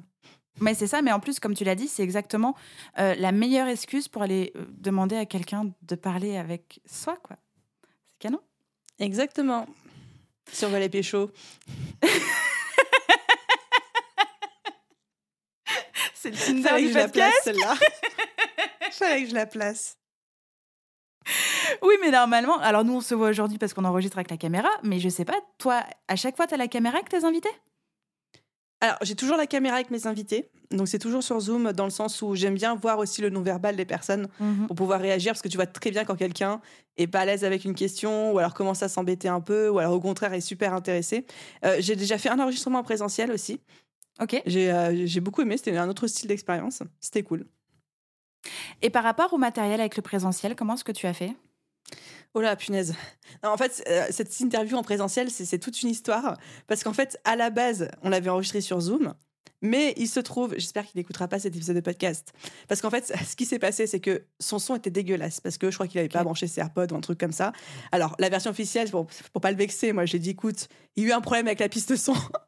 Mais c'est ça, mais en plus, comme tu l'as dit, c'est exactement la meilleure excuse pour aller demander à quelqu'un de parler avec soi, quoi. C'est canon. Exactement. Si on va les pécho. C'est le Tinder du podcast. celle-là. Fallait que je la place. Oui, mais normalement, alors nous on se voit aujourd'hui parce qu'on enregistre avec la caméra, mais je sais pas, toi, à chaque fois, tu as la caméra avec tes invités? Alors, j'ai toujours la caméra avec mes invités. Donc, c'est toujours sur Zoom, dans le sens où j'aime bien voir aussi le non-verbal des personnes Mhm. pour pouvoir réagir, parce que tu vois très bien quand quelqu'un est pas à l'aise avec une question, ou alors commence à s'embêter un peu, ou alors au contraire est super intéressé. Euh, j'ai déjà fait un enregistrement en présentiel aussi. Ok. J'ai euh, j'ai beaucoup aimé, c'était un autre style d'expérience. C'était cool. Et par rapport au matériel avec le présentiel, comment est-ce que tu as fait? Oh là, punaise. Non, en fait, euh, cette interview en présentiel, c'est toute une histoire. Parce qu'en fait, à la base, on l'avait enregistré sur Zoom. Mais il se trouve, j'espère qu'il n'écoutera pas cet épisode de podcast. Parce qu'en fait, ce qui s'est passé, c'est que son son était dégueulasse. Parce que je crois qu'il n'avait pas branché ses AirPods ou un truc comme ça. Alors, la version officielle, pour, pour pas le vexer, moi, je lui ai dit écoute, il y a eu un problème avec la piste son.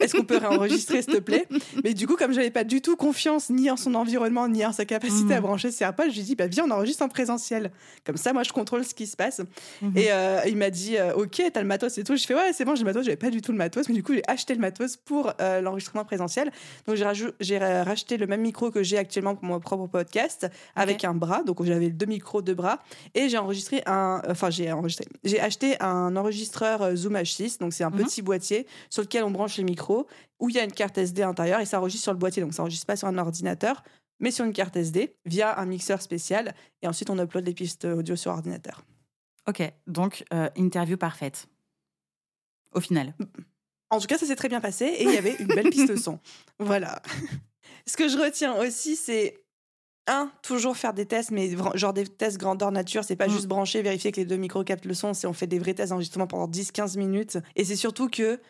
Est-ce qu'on peut réenregistrer, s'il te plaît? Mais du coup, comme j'avais pas du tout confiance ni en son environnement, ni en sa capacité à brancher ses AirPods, je lui ai dit bah, viens, on enregistre en présentiel. Comme ça, moi, je contrôle ce qui se passe. Mhm. Et euh, il m'a dit euh, Ok, t'as le matos et tout. Je fais Ouais, c'est bon, j'ai le matos. J'avais pas du tout le matos, mais du coup, j'ai acheté le matos pour euh, l'enregistrement présentiel. Donc, j'ai racheté le même micro que j'ai actuellement pour mon propre podcast avec un bras. Donc, j'avais deux micros, deux bras. Et j'ai enregistré un. Enfin, j'ai enregistré. J'ai acheté un enregistreur Zoom H6. Donc, c'est un Mhm. petit boîtier sur lequel on branche les micros, où il y a une carte SD à l'intérieur et ça enregistre sur le boîtier. Donc, ça enregistre pas sur un ordinateur. Mais sur une carte SD via un mixeur spécial. Et ensuite, on upload les pistes audio sur ordinateur. Ok, donc euh, interview parfaite. Au final. En tout cas, ça s'est très bien passé et il y avait une belle piste son. Voilà. Ce que je retiens aussi, c'est un, toujours faire des tests, mais genre des tests grandeur nature. C'est pas Mm. juste brancher, vérifier que les deux micros captent le son. C'est on fait des vrais tests d'enregistrement pendant 10-15 minutes. Et c'est surtout que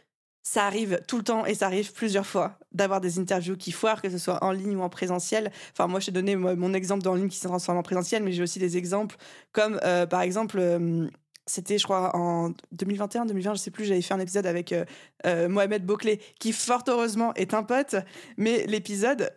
ça arrive tout le temps et ça arrive plusieurs fois d'avoir des interviews qui foirent, que ce soit en ligne ou en présentiel. Enfin, moi, je t'ai donné mon exemple d'en ligne qui s'est transformé en présentiel, mais j'ai aussi des exemples comme, euh, par exemple, euh, c'était, je crois, en 2021, 2020, je sais plus, j'avais fait un épisode avec euh, Mohamed Bouclé, qui fort heureusement est un pote, mais l'épisode,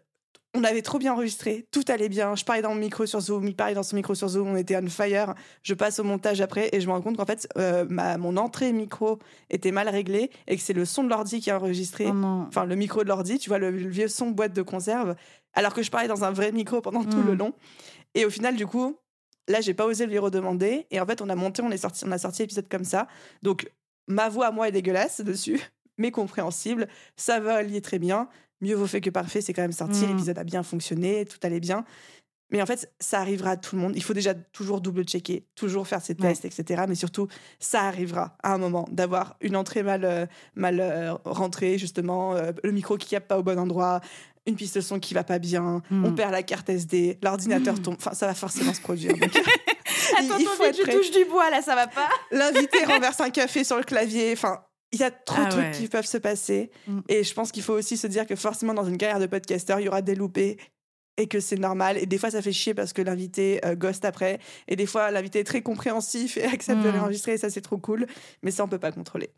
on avait trop bien enregistré, tout allait bien. Je parlais dans mon micro sur Zoom, il parlait dans son micro sur Zoom, on était on fire. Je passe au montage après et je me rends compte qu'en fait, euh, ma, mon entrée micro était mal réglée et que c'est le son de l'ordi qui a enregistré. Oh. Enfin, le micro de l'ordi, tu vois, le, le vieux son boîte de conserve, alors que je parlais dans un vrai micro pendant tout le Mm. long. Et au final, du coup, là, j'ai pas osé lui redemander. Et en fait, on a monté, on, est sorti, on a sorti l'épisode comme ça. Donc, ma voix à moi est dégueulasse dessus, mais compréhensible. Ça va allier très bien. Mieux vaut fait que parfait, c'est quand même sorti. Mm. L'épisode a bien fonctionné, tout allait bien. Mais en fait, ça arrivera à tout le monde. Il faut déjà toujours double-checker, toujours faire ses Ouais. tests, etc. Mais surtout, ça arrivera à un moment d'avoir une entrée mal, euh, mal euh, rentrée, justement, euh, le micro qui capte pas au bon endroit, une piste son qui va pas bien, on perd la carte SD, l'ordinateur Mm. tombe. Enfin, ça va forcément se produire. Donc, Attends, il faut vite, être je prêt. touche du bois là, ça va pas? L'invité renverse un café sur le clavier. Enfin, il y a trop Ah de trucs ouais. qui peuvent se passer. Mm. Et je pense qu'il faut aussi se dire que forcément, dans une carrière de podcasteur, il y aura des loupés et que c'est normal. Et des fois, ça fait chier parce que l'invité euh, ghost après. Et des fois, l'invité est très compréhensif et accepte de Mm. réenregistrer. Et ça, c'est trop cool. Mais ça, on peut pas contrôler.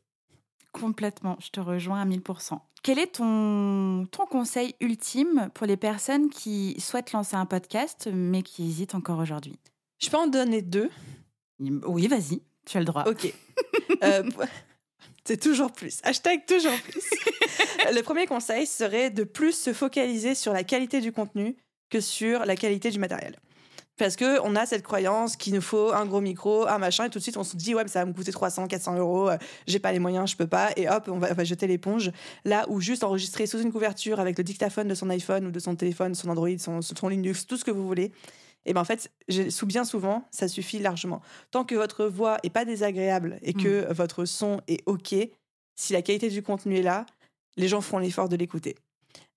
Complètement, je te rejoins à 1000%. Quel est ton, ton conseil ultime pour les personnes qui souhaitent lancer un podcast mais qui hésitent encore aujourd'hui? Je peux en donner deux. Oui, vas-y, tu as le droit. Ok. Euh, c'est toujours plus. Hashtag toujours plus. le premier conseil serait de plus se focaliser sur la qualité du contenu que sur la qualité du matériel. Parce que on a cette croyance qu'il nous faut un gros micro, un machin, et tout de suite on se dit ouais mais ça va me coûter 300, 400 euros, euh, j'ai pas les moyens, je peux pas, et hop on va, jeter l'éponge. Là où juste enregistrer sous une couverture avec le dictaphone de son iPhone ou de son téléphone, son Android, son, son Linux, tout ce que vous voulez, et ben en fait, sous bien souvent, ça suffit largement. Tant que votre voix est pas désagréable et que votre son est ok, si la qualité du contenu est là, les gens feront l'effort de l'écouter.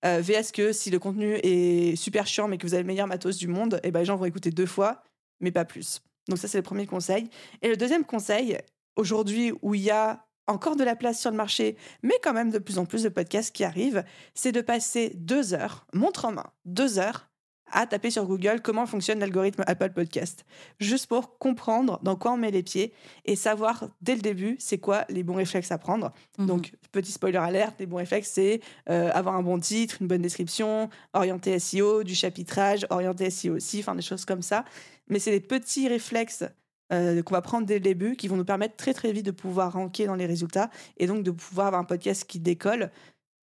Euh, VS que si le contenu est super chiant mais que vous avez le meilleur matos du monde, et ben les gens vont écouter deux fois, mais pas plus. Donc ça c'est le premier conseil. Et le deuxième conseil, aujourd'hui où il y a encore de la place sur le marché, mais quand même de plus en plus de podcasts qui arrivent, c'est de passer deux heures, montre en main, deux heures à taper sur Google comment fonctionne l'algorithme Apple Podcast, juste pour comprendre dans quoi on met les pieds et savoir dès le début c'est quoi les bons réflexes à prendre. Mhm. Donc, petit spoiler alerte, les bons réflexes, c'est euh, avoir un bon titre, une bonne description, orienter SEO, du chapitrage, orienter SEO aussi, enfin des choses comme ça. Mais c'est des petits réflexes euh, qu'on va prendre dès le début qui vont nous permettre très très vite de pouvoir ranker dans les résultats et donc de pouvoir avoir un podcast qui décolle.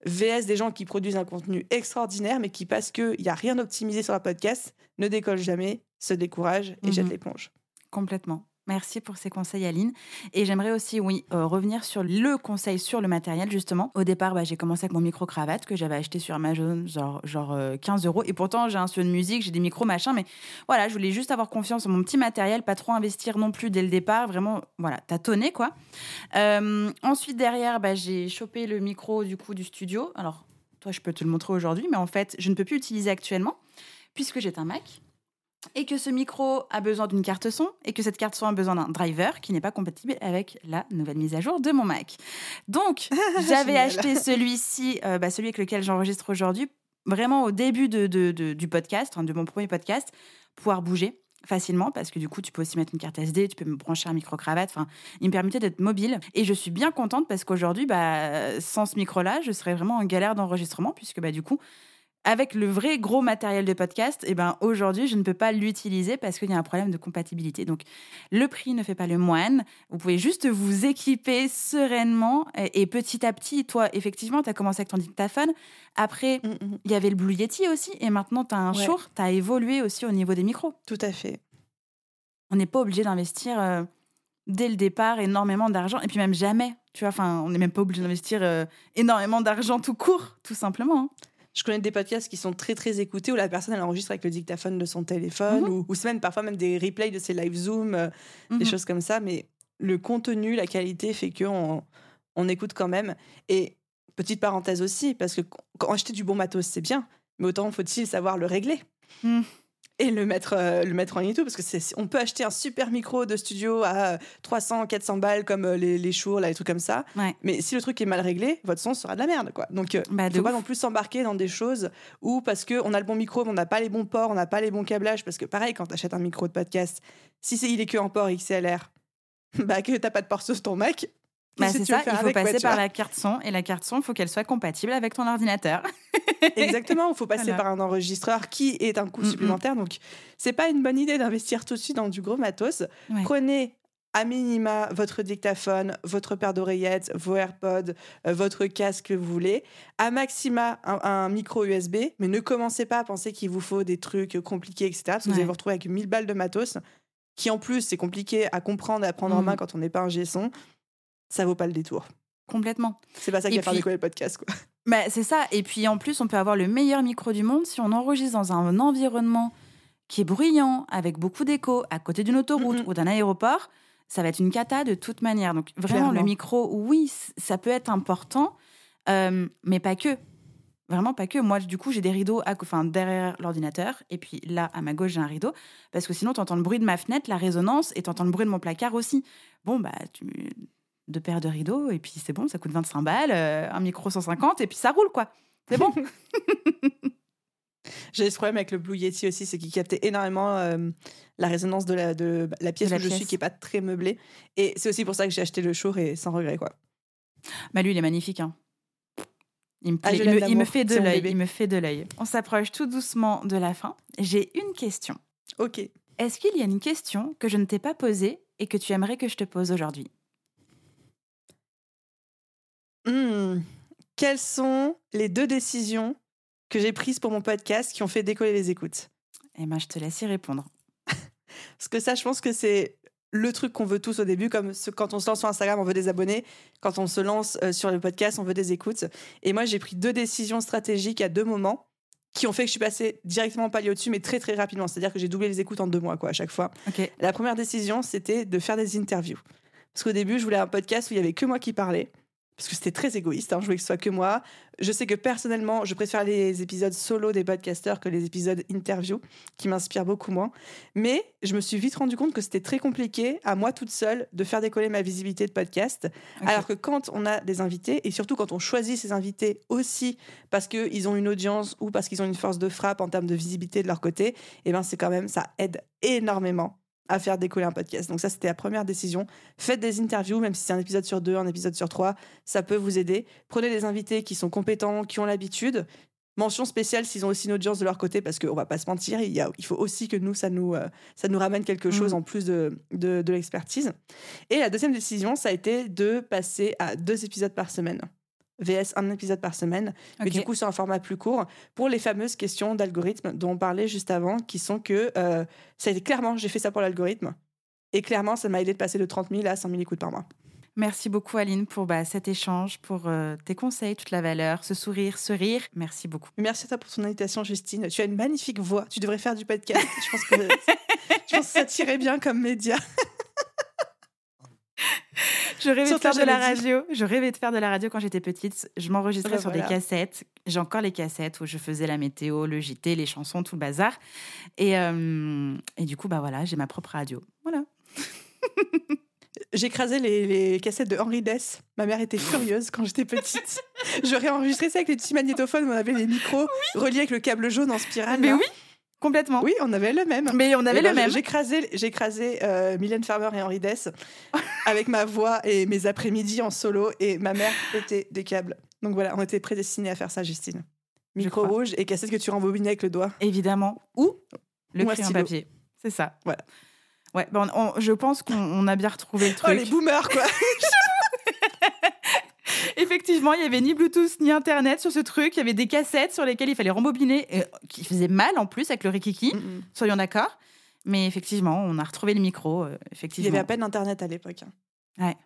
VS des gens qui produisent un contenu extraordinaire mais qui, parce qu'il n'y a rien optimisé sur leur podcast, ne décollent jamais, se découragent et Mhm. jettent l'éponge. Complètement. Merci pour ces conseils, Aline. Et j'aimerais aussi, oui, euh, revenir sur le conseil sur le matériel, justement. Au départ, bah, j'ai commencé avec mon micro-cravate que j'avais acheté sur Amazon, genre, genre 15 euh, euros. Et pourtant, j'ai un studio de musique, j'ai des micros, machin. Mais voilà, je voulais juste avoir confiance en mon petit matériel, pas trop investir non plus dès le départ. Vraiment, voilà, tâtonner, quoi. Euh, ensuite, derrière, bah, j'ai chopé le micro, du coup, du studio. Alors, toi, je peux te le montrer aujourd'hui, mais en fait, je ne peux plus l'utiliser actuellement puisque j'ai un Mac et que ce micro a besoin d'une carte son et que cette carte son a besoin d'un driver qui n'est pas compatible avec la nouvelle mise à jour de mon Mac. Donc, j'avais acheté celui-ci, euh, bah, celui avec lequel j'enregistre aujourd'hui, vraiment au début de, du podcast, hein, de mon premier podcast, pouvoir bouger facilement parce que du coup tu peux aussi mettre une carte SD, tu peux me brancher un micro cravate. Enfin, il me permettait d'être mobile et je suis bien contente parce qu'aujourd'hui, bah, sans ce micro-là, je serais vraiment en galère d'enregistrement puisque bah du coup avec le vrai gros matériel de podcast, eh ben, aujourd'hui, je ne peux pas l'utiliser parce qu'il y a un problème de compatibilité. Donc, le prix ne fait pas le moine. Vous pouvez juste vous équiper sereinement et, petit à petit, toi, effectivement, tu as commencé avec ton dictaphone. Après, mm, mm. il y avait le Blue Yeti aussi. Et maintenant, tu as un ouais. tu as évolué aussi au niveau des micros. Tout à fait. On n'est pas obligé d'investir euh, dès le départ énormément d'argent. Et puis même jamais. Tu vois, enfin, on n'est même pas obligé d'investir euh, énormément d'argent tout court, tout simplement. Hein. Je connais des podcasts qui sont très très écoutés où la personne elle enregistre avec le dictaphone de son téléphone mhm. ou, ou même parfois même des replays de ses live Zoom, euh, des mhm. choses comme ça. Mais le contenu, la qualité fait qu'on on écoute quand même. Et petite parenthèse aussi, parce que quand acheter du bon matos, c'est bien, mais autant faut-il savoir le régler. Mhm et le mettre, euh, le mettre en ligne tout, parce que c'est, on peut acheter un super micro de studio à 300, 400 balles comme euh, les, les là, les trucs comme ça. Mais si le truc est mal réglé, votre son sera de la merde, quoi. Donc, il euh, bah, faut pas non plus s'embarquer dans des choses où, parce qu'on a le bon micro, mais on n'a pas les bons ports, on n'a pas les bons câblages, parce que pareil, quand tu achètes un micro de podcast, si c'est, il est que en port XLR, bah, que t'as pas de port sur ton Mac, bah, c'est ça, il faut passer par la carte son et la carte son, il faut qu'elle soit compatible avec ton ordinateur. Exactement, il faut passer par un enregistreur qui est un coût mm, mm. supplémentaire. Donc, c'est pas une bonne idée d'investir tout de suite dans du gros matos. Prenez à minima votre dictaphone, votre paire d'oreillettes, vos AirPods, euh, votre casque que vous voulez. À maxima, un, micro USB, mais ne commencez pas à penser qu'il vous faut des trucs compliqués, etc. Parce que vous allez vous retrouver avec 1000 balles de matos, qui en plus, c'est compliqué à comprendre et à prendre en mm. main quand on n'est pas un G-son ça vaut pas le détour. Complètement. C'est pas ça qui va faire décoller le podcast, quoi. Bah, c'est ça. Et puis en plus, on peut avoir le meilleur micro du monde si on enregistre dans un environnement qui est bruyant, avec beaucoup d'écho, à côté d'une autoroute ou d'un aéroport. Ça va être une cata de toute manière. Donc vraiment, le micro, oui, ça peut être important, euh, mais pas que. Vraiment pas que. Moi, du coup, j'ai des rideaux à, enfin, derrière l'ordinateur. Et puis là, à ma gauche, j'ai un rideau. Parce que sinon, tu entends le bruit de ma fenêtre, la résonance, et tu entends le bruit de mon placard aussi. Bon, bah, tu deux paires de rideaux, et puis c'est bon, ça coûte 25 balles, euh, un micro 150, et puis ça roule, quoi. C'est bon. J'ai ce problème avec le Blue Yeti aussi, c'est qu'il captait énormément euh, la résonance de la, de la pièce où je suis, qui est pas très meublée. Et c'est aussi pour ça que j'ai acheté le Shure et sans regret, quoi. Bah lui, il est magnifique. Hein. Il me, ah, il, me, fait de l'œil. Il me fait de l'œil. On s'approche tout doucement de la fin. J'ai une question. Ok. Est-ce qu'il y a une question que je ne t'ai pas posée et que tu aimerais que je te pose aujourd'hui? Hmm. Quelles sont les deux décisions que j'ai prises pour mon podcast qui ont fait décoller les écoutes? Eh ben, je te laisse y répondre. Parce que ça, je pense que c'est le truc qu'on veut tous au début, comme quand on se lance sur Instagram, on veut des abonnés. Quand on se lance euh, sur le podcast, on veut des écoutes. Et moi, j'ai pris deux décisions stratégiques à deux moments qui ont fait que je suis passée directement palier au-dessus, mais très très rapidement. C'est-à-dire que j'ai doublé les écoutes en deux mois, quoi, à chaque fois. La première décision, c'était de faire des interviews. Parce qu'au début, je voulais un podcast où il y avait que moi qui parlais parce que c'était très égoïste, hein, je voulais que ce soit que moi. Je sais que personnellement, je préfère les épisodes solo des podcasteurs que les épisodes interview, qui m'inspirent beaucoup moins. Mais je me suis vite rendu compte que c'était très compliqué, à moi toute seule, de faire décoller ma visibilité de podcast. Alors que quand on a des invités, et surtout quand on choisit ces invités aussi parce qu'ils ont une audience ou parce qu'ils ont une force de frappe en termes de visibilité de leur côté, eh ben c'est quand même, ça aide énormément à faire décoller un podcast. Donc ça, c'était la première décision. Faites des interviews, même si c'est un épisode sur deux, un épisode sur trois, ça peut vous aider. Prenez des invités qui sont compétents, qui ont l'habitude. Mention spéciale s'ils ont aussi une audience de leur côté, parce qu'on va pas se mentir, il, y a, il faut aussi que nous, ça nous, euh, ça nous ramène quelque chose mm. en plus de, de, de l'expertise. Et la deuxième décision, ça a été de passer à deux épisodes par semaine. VS un épisode par semaine, mais du coup sur un format plus court, pour les fameuses questions d'algorithme dont on parlait juste avant, qui sont que euh, ça a été clairement, j'ai fait ça pour l'algorithme. Et clairement, ça m'a aidé de passer de 30 000 à 100 000 écoutes par mois. Merci beaucoup Aline pour bah, cet échange, pour euh, tes conseils, toute la valeur, ce sourire, ce rire. Merci beaucoup. Merci à toi pour ton invitation Justine. Tu as une magnifique voix. Tu devrais faire du podcast. je, pense que, je pense que ça tirait bien comme média. Je rêvais de faire de la radio. Je rêvais de faire de la radio quand j'étais petite. Je m'enregistrais sur des cassettes. J'ai encore les cassettes où je faisais la météo, le JT, les chansons, tout le bazar. Et, euh, et du coup, bah voilà, j'ai ma propre radio. Voilà. J'écrasais les, les, cassettes de Henri Dess. Ma mère était furieuse quand j'étais petite. je réenregistrais ça avec les petits magnétophones où on avait les micros reliés avec le câble jaune en spirale. Mais oui, Complètement. Oui, on avait le même. Mais on avait le ben, même. J'écrasais, j'écrasais euh, Mylène Farmer et Henri Dess avec ma voix et mes après-midi en solo et ma mère était des câbles. Donc voilà, on était prédestinés à faire ça, Justine. Micro rouge et cassette que tu rembobinais avec le doigt. Évidemment. Ou le crayon papier. C'est ça. Voilà. Ouais, ben je pense qu'on a bien retrouvé le truc. Oh, les boomers, quoi Effectivement, il y avait ni Bluetooth ni Internet sur ce truc. Il y avait des cassettes sur lesquelles il fallait rembobiner, et qui faisaient mal en plus avec le rikiki. Soyons d'accord. Mais effectivement, on a retrouvé le micro. effectivement. Il y avait à peine Internet à l'époque. Hein. Ouais.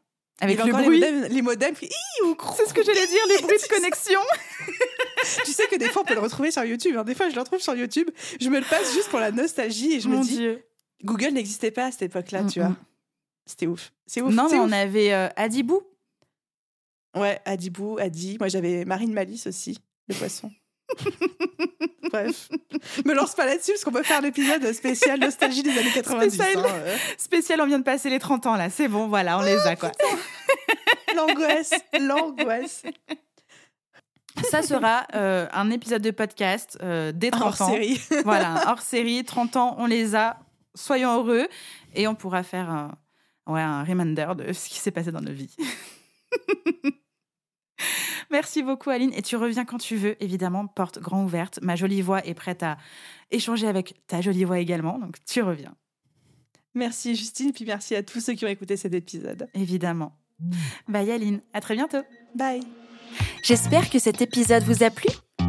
Avec le bruit. Les modems, C'est ce que j'allais dire, les bruits de connexion. tu sais que des fois, on peut le retrouver sur YouTube. Hein. Des fois, je le retrouve sur YouTube. Je me le passe juste pour la nostalgie et je me dis. Dieu. Google n'existait pas à cette époque-là, tu vois. C'était ouf. C'est ouf. Non, mais on avait euh, Adibou. Ouais, Adibou, Adi. Moi, j'avais Marine Malice aussi, le poisson. Bref. Me lance pas là-dessus parce qu'on peut faire l'épisode spécial nostalgie des années 90. Spécial, hein, spécial, on vient de passer les 30 ans là. C'est bon, voilà, on les a quoi. l'angoisse, l'angoisse. Ça sera euh, un épisode de podcast euh, des 30 hors série. voilà, hors série. 30 ans, on les a. Soyons heureux. Et on pourra faire un, ouais, un reminder de ce qui s'est passé dans nos vies. Merci beaucoup Aline et tu reviens quand tu veux, évidemment, porte grand ouverte. Ma jolie voix est prête à échanger avec ta jolie voix également, donc tu reviens. Merci Justine, puis merci à tous ceux qui ont écouté cet épisode. Évidemment. Bye Aline, à très bientôt. Bye. J'espère que cet épisode vous a plu.